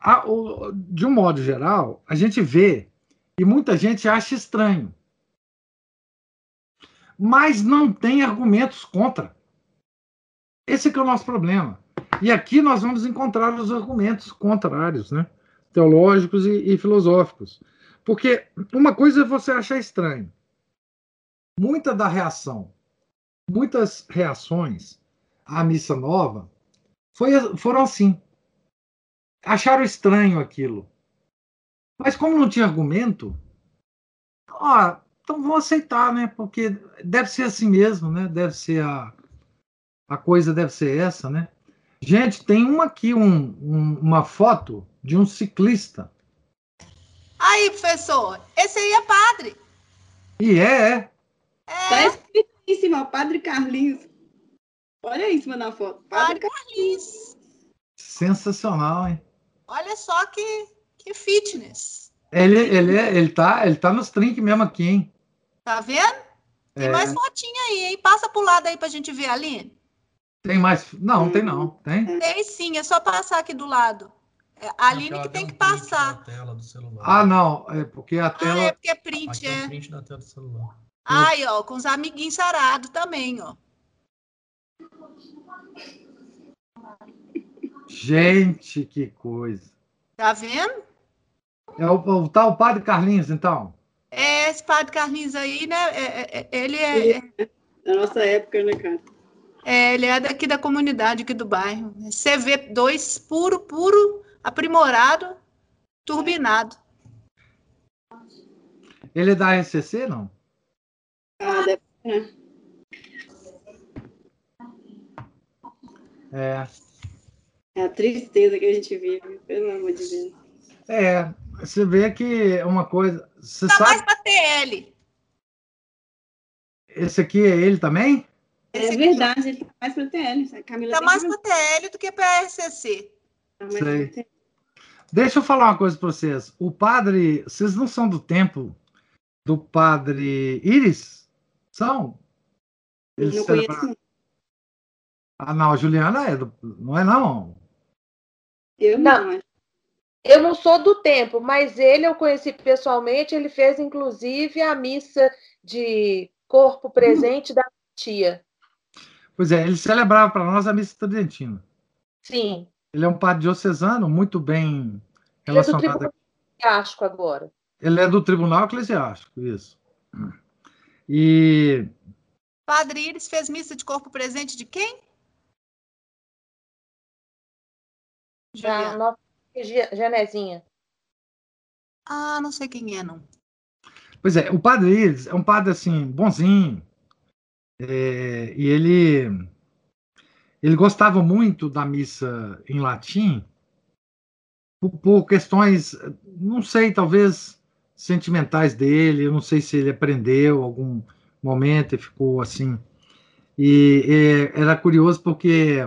a, o, de um modo geral, a gente vê e muita gente acha estranho, mas não tem argumentos contra. Esse é, é o nosso problema. E aqui nós vamos encontrar os argumentos contrários, né? teológicos e, e filosóficos. Porque uma coisa é você achar estranho. Muita da reação, muitas reações a missa nova foi, foram assim. Acharam estranho aquilo. Mas como não tinha argumento, ó, então vão aceitar, né? Porque deve ser assim mesmo, né? Deve ser a, a coisa deve ser essa, né? Gente, tem uma aqui, um, um, uma foto de um ciclista. Aí, professor, esse aí é padre. E é, é. é. Tá escrito em cima, Padre Carlinhos. Olha aí em cima da foto. Padre Carlinhos. Sensacional, hein? Olha só que, que fitness. Ele, ele, ele, tá, ele tá nos trinques mesmo aqui, hein? Tá vendo? Tem é. mais fotinha aí, hein? Passa pro lado aí pra gente ver, Aline. Tem mais? Não, tem não. Tem? Tem sim, é só passar aqui do lado. É a Aline que tem que passar. Ah, não, é porque a tela. Ah, é porque é print, aqui é. é print da tela do celular. Ai, ó, com os amiguinhos sarados também, ó. Gente, que coisa. Tá vendo? É o, o tal Padre Carlinhos, então? É, esse padre Carlinhos aí, né? é- é- é- ele é, é- Da nossa época, né, cara? é, ele é daqui da comunidade, aqui do bairro. CV2 puro, puro, aprimorado, turbinado. Ele é da RCC, não? Ah, deve ser, né? É. É a tristeza que a gente vive, pelo amor de Deus. É, você vê que é uma coisa. Você Tá mais sabe, pra TL. esse aqui é ele também? É verdade, ele tá mais pra TL. A Camila Tá mais pra TL do que pra RCC. tá mais Sei. Deixa eu falar uma coisa para vocês. O padre, vocês não são do tempo do padre Iris? São? Eles Não celebraram- conheço. Ah, não, a Juliana é do... não é não. Eu Não. não. Eu não sou do tempo, mas ele eu conheci pessoalmente. Ele fez, inclusive, a missa de corpo presente da tia. Pois é, ele celebrava para nós a missa tridentina. Sim. Ele é um padre diocesano muito bem Ele é do relacionado. Tribunal Eclesiástico agora. Ele é do Tribunal Eclesiástico, isso. E Padre Iris fez missa de corpo presente de quem? Juliana. Nova Genezinha. Ah, não sei quem é, não. Pois é, o padre Iris é um padre assim, bonzinho. É, e ele ele gostava muito da missa em latim por, por questões, não sei, talvez sentimentais dele, eu não sei se ele aprendeu algum momento e ficou assim. E, é, era curioso porque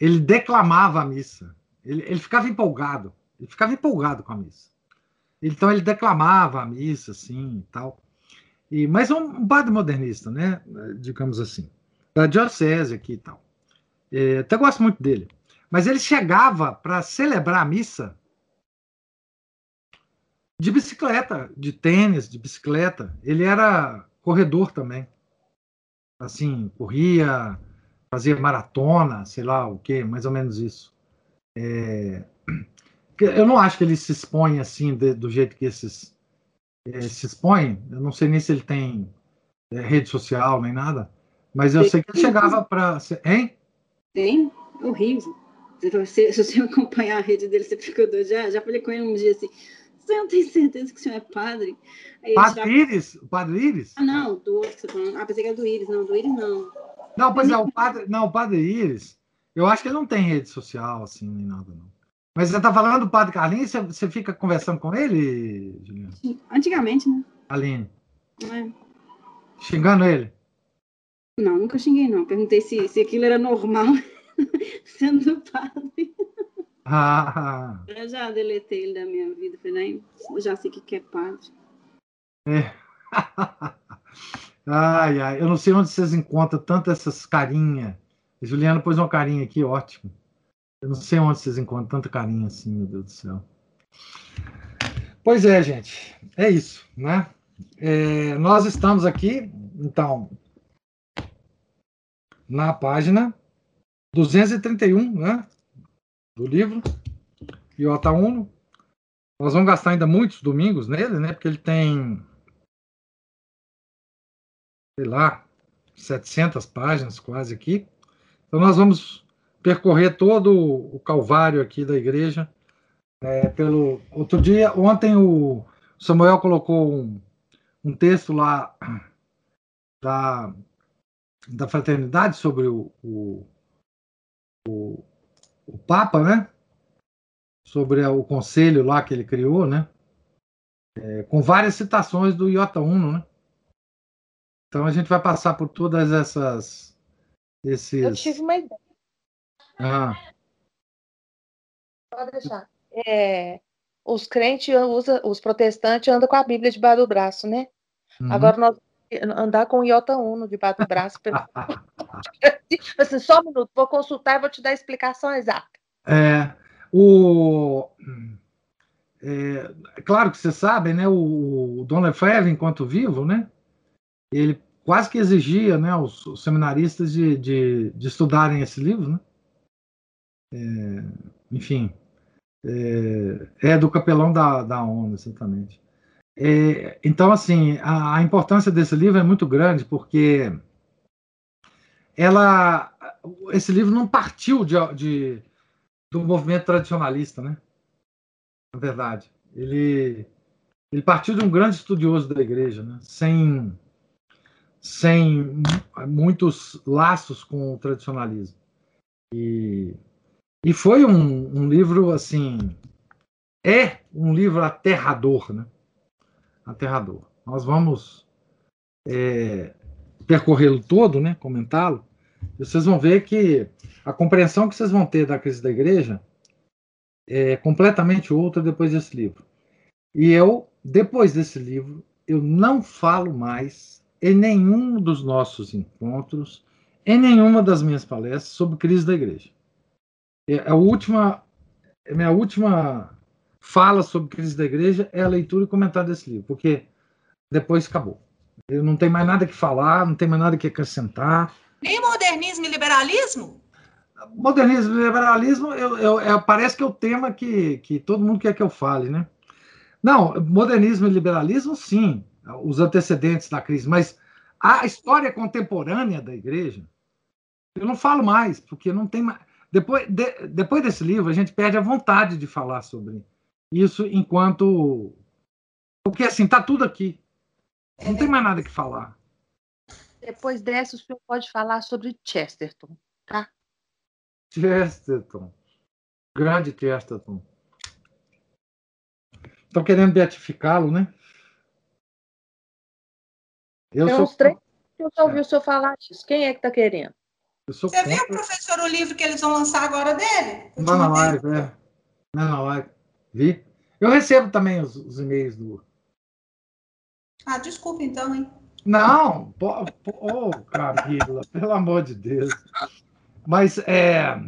ele declamava a missa. Ele, ele ficava empolgado. Ele ficava empolgado com a missa. Então ele declamava a missa, assim, e tal. E, mas é um, padre modernista, né? Digamos assim. Da diocese aqui e tal. É, até gosto muito dele. Mas ele chegava para celebrar a missa de bicicleta, de tênis, de bicicleta. Ele era corredor também. Assim, corria, fazia maratona, sei lá o quê, mais ou menos isso. É, eu não acho que ele se expõe assim, de- do jeito que esses eh, se expõem. Eu não sei nem se ele tem eh, rede social nem nada. Mas eu sei que ele chegava para. Hein? Tem? Horrível. Se você, se você acompanhar a rede dele, você fica doido. Já, já falei com ele um dia assim: você não tem certeza que o senhor é padre? Aí Padre Íris? O Padre Íris? Ah, não, do outro que você tá falando. Ah, pensei que era do Íris. Não, do Íris não. Não, pois é, o padre, não, o Padre Íris, eu acho que ele não tem rede social, assim, nem nada, não. Mas você está falando do Padre Carlinhos, você, você fica conversando com ele, Juliana? Antigamente, né? Aline? É. Xingando ele? não, nunca xinguei, não. Perguntei se, se aquilo era normal sendo padre. Ah, Eu já deletei ele da minha vida. Falei, nem, já sei o que é padre. ai, ai, eu não sei onde vocês encontram tanto essas carinhas. Juliana pôs uma carinha aqui, ótimo. Eu não sei onde vocês encontram tanta carinha assim, meu Deus do céu. Pois é, gente, é isso, né? É, nós estamos aqui, então, na página 231, né? Do livro, Iota Uno. Nós vamos gastar ainda muitos domingos nele, né? Porque ele tem sei lá, 700 páginas quase aqui. Então nós vamos percorrer todo o calvário aqui da igreja. é, pelo outro dia, ontem o Samuel colocou um, um texto lá da, da fraternidade sobre o, o, o, o Papa, né? Sobre o conselho lá que ele criou, né? É, com várias citações do Iota Uno, né? Então a gente vai passar por todas essas esses Eu tive uma ideia, ah, pode deixar. É, os crentes usam, os protestantes andam com a Bíblia debaixo do braço, né? uhum. Agora nós vamos andar com o Iota Uno debaixo do braço. pelo- assim, só um minuto, vou consultar e vou te dar a explicação exata. É, o, é, claro que vocês sabem, né? O, o Dom Lefebvre, enquanto vivo, né? Ele quase que exigia, né? Os, os seminaristas de, de, de estudarem esse livro, né? É, enfim, é, é do capelão da, da ONU, exatamente. É, então, assim, a, a, importância desse livro é muito grande, porque ela, esse livro não partiu de, de do movimento tradicionalista, né? Na verdade, ele, ele partiu de um grande estudioso da igreja, né? Sem, sem muitos laços com o tradicionalismo. E, e foi um, um livro, assim, é um livro aterrador, né? aterrador. Nós vamos é, percorrê-lo todo, né, comentá-lo, vocês vão ver que a compreensão que vocês vão ter da crise da igreja é completamente outra depois desse livro. E eu, depois desse livro, eu não falo mais em nenhum dos nossos encontros, em nenhuma das minhas palestras sobre crise da igreja. É a última, é minha última fala sobre crise da igreja é a leitura e comentário desse livro, porque depois acabou. Eu não tem mais nada que falar, não tem mais nada que acrescentar. Nem modernismo e liberalismo? Modernismo e liberalismo eu, eu, eu, parece que é o tema que, que todo mundo quer que eu fale, né? Não, modernismo e liberalismo, sim, os antecedentes da crise, mas a história contemporânea da igreja, eu não falo mais, porque não tem mais. Depois, de, depois desse livro, a gente perde a vontade de falar sobre isso enquanto. Porque assim, tá tudo aqui. Não tem mais nada que falar. Depois dessa, o senhor pode falar sobre Chesterton, tá? Chesterton. Grande Chesterton. Estão querendo beatificá-lo, né? Eu Tem sou... uns três que eu já ouvi o senhor falar disso. Quem é que está querendo? Você contra... viu, professor, o livro que eles vão lançar agora dele? Não na live, é. Não na live. Vi? Eu recebo também os, os e-mails do. Ah, desculpa então, hein? Não, pô, pô, oh, Camila, pelo amor de Deus. Mas é,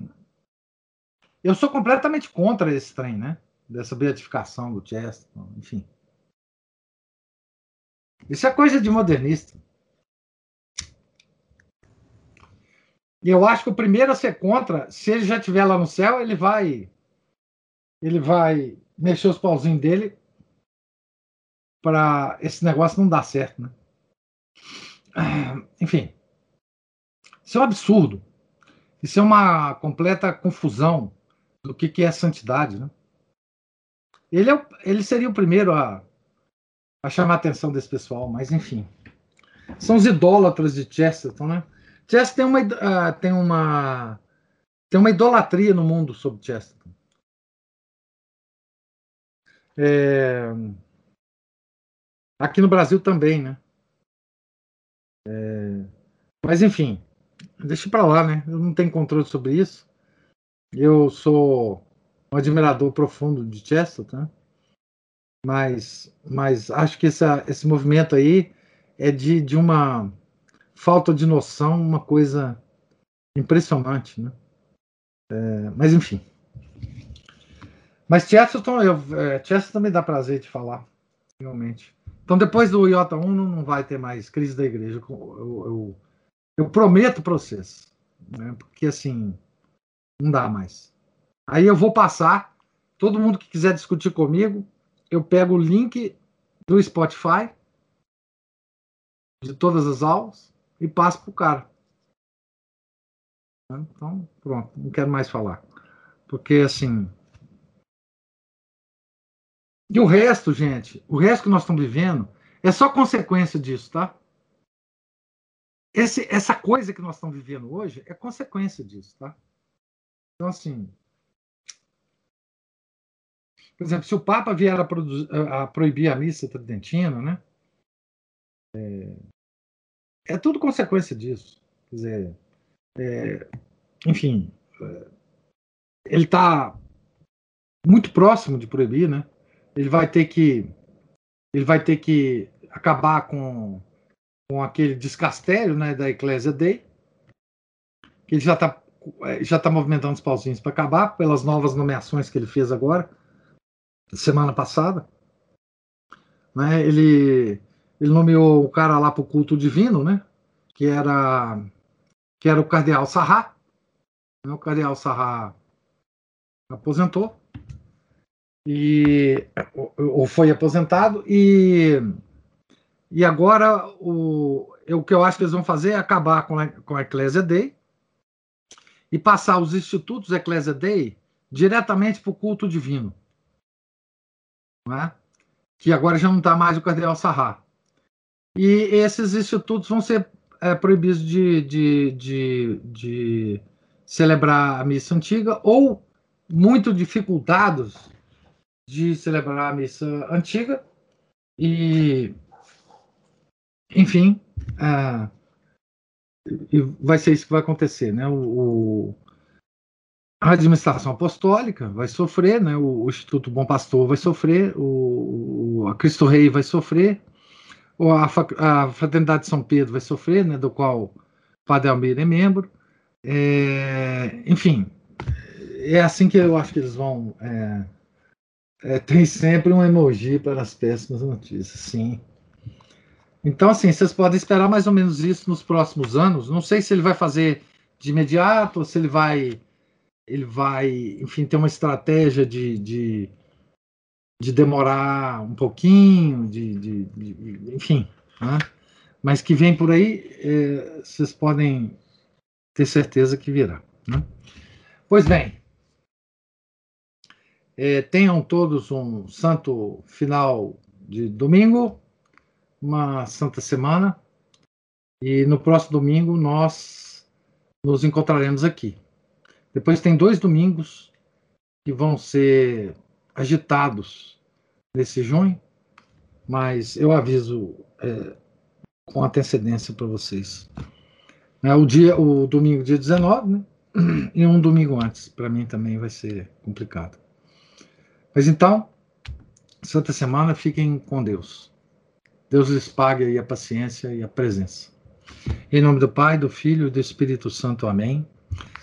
eu sou completamente contra esse trem, né? Dessa beatificação do Chesterton, enfim. Isso é coisa de modernista. E eu acho que o primeiro a ser contra, se ele já estiver lá no céu, ele vai ele vai mexer os pauzinhos dele para esse negócio não dar certo, né? Enfim, isso é um absurdo. Isso é uma completa confusão do que, que é santidade, né? Ele, é, ele seria o primeiro a, a chamar a atenção desse pessoal, mas enfim. São os idólatras de Chesterton, né? Chesterton tem uma, uh, tem uma, tem uma idolatria no mundo sobre Chesterton. É... Aqui no Brasil também, né? É... Mas enfim, deixa para lá, né? Eu não tenho controle sobre isso. Eu sou um admirador profundo de Chesterton, tá? Mas, mas acho que essa, esse movimento aí é de, de uma falta de noção, uma coisa impressionante, né? É, mas enfim. Mas Chesterton, eu, é, Chesterton me dá prazer de falar, realmente. Então, depois do Iota 1, não vai ter mais crise da igreja. Eu, eu, eu prometo para vocês. Né? Porque, assim, não dá mais. Aí eu vou passar. Todo mundo que quiser discutir comigo, eu pego o link do Spotify de todas as aulas e passo para o cara. Então, pronto, não quero mais falar. Porque, assim, e o resto, gente, o resto que nós estamos vivendo é só consequência disso, tá? Esse, essa coisa que nós estamos vivendo hoje é consequência disso, tá? Então, assim. Por exemplo, se o Papa vier a, a proibir a missa tridentina, né? É, é tudo consequência disso. Quer dizer, é, enfim, é, ele está muito próximo de proibir, né? ele vai ter que ele vai ter que acabar com, com aquele descastério né, da Eclésia Dei, que ele já está já tá movimentando os pauzinhos para acabar, pelas novas nomeações que ele fez agora, semana passada. Né, ele, ele nomeou o cara lá para o culto divino, né, que era que era o cardeal Sarra. Né, o cardeal Sarra aposentou e ou foi aposentado e e agora o, o que eu acho que eles vão fazer é acabar com a, com a Ecclesia Day e passar os institutos Ecclesia Day diretamente para o culto divino. Né? Que agora já não está mais o Cardeal Sarra. E esses institutos vão ser é, proibidos de, de, de, de celebrar a missa antiga ou muito dificultados de celebrar a missa antiga e enfim uh, e vai ser isso que vai acontecer né o, a administração apostólica vai sofrer né o, o Instituto Bom Pastor vai sofrer o, o a Cristo Rei vai sofrer a, a Fraternidade de São Pedro vai sofrer né do qual o Padre Almeida é membro é, enfim é assim que eu acho que eles vão. É, é, tem sempre um emoji para as péssimas notícias, sim. Então, assim, vocês podem esperar mais ou menos isso nos próximos anos. Não sei se ele vai fazer de imediato ou se ele vai, ele vai, enfim, ter uma estratégia de, de, de demorar um pouquinho, de, de, de enfim, né? mas que vem por aí, é, vocês podem ter certeza que virá. Né? Pois bem, é, tenham todos um santo final de domingo, uma santa semana. E no próximo domingo nós nos encontraremos aqui. Depois tem dois domingos que vão ser agitados nesse junho, mas eu aviso é, com antecedência para vocês. É o dia, o domingo dia 19, né? E um domingo antes, para mim também vai ser complicado. Mas então, Santa Semana, fiquem com Deus. Deus lhes pague aí a paciência e a presença. Em nome do Pai, do Filho e do Espírito Santo. Amém.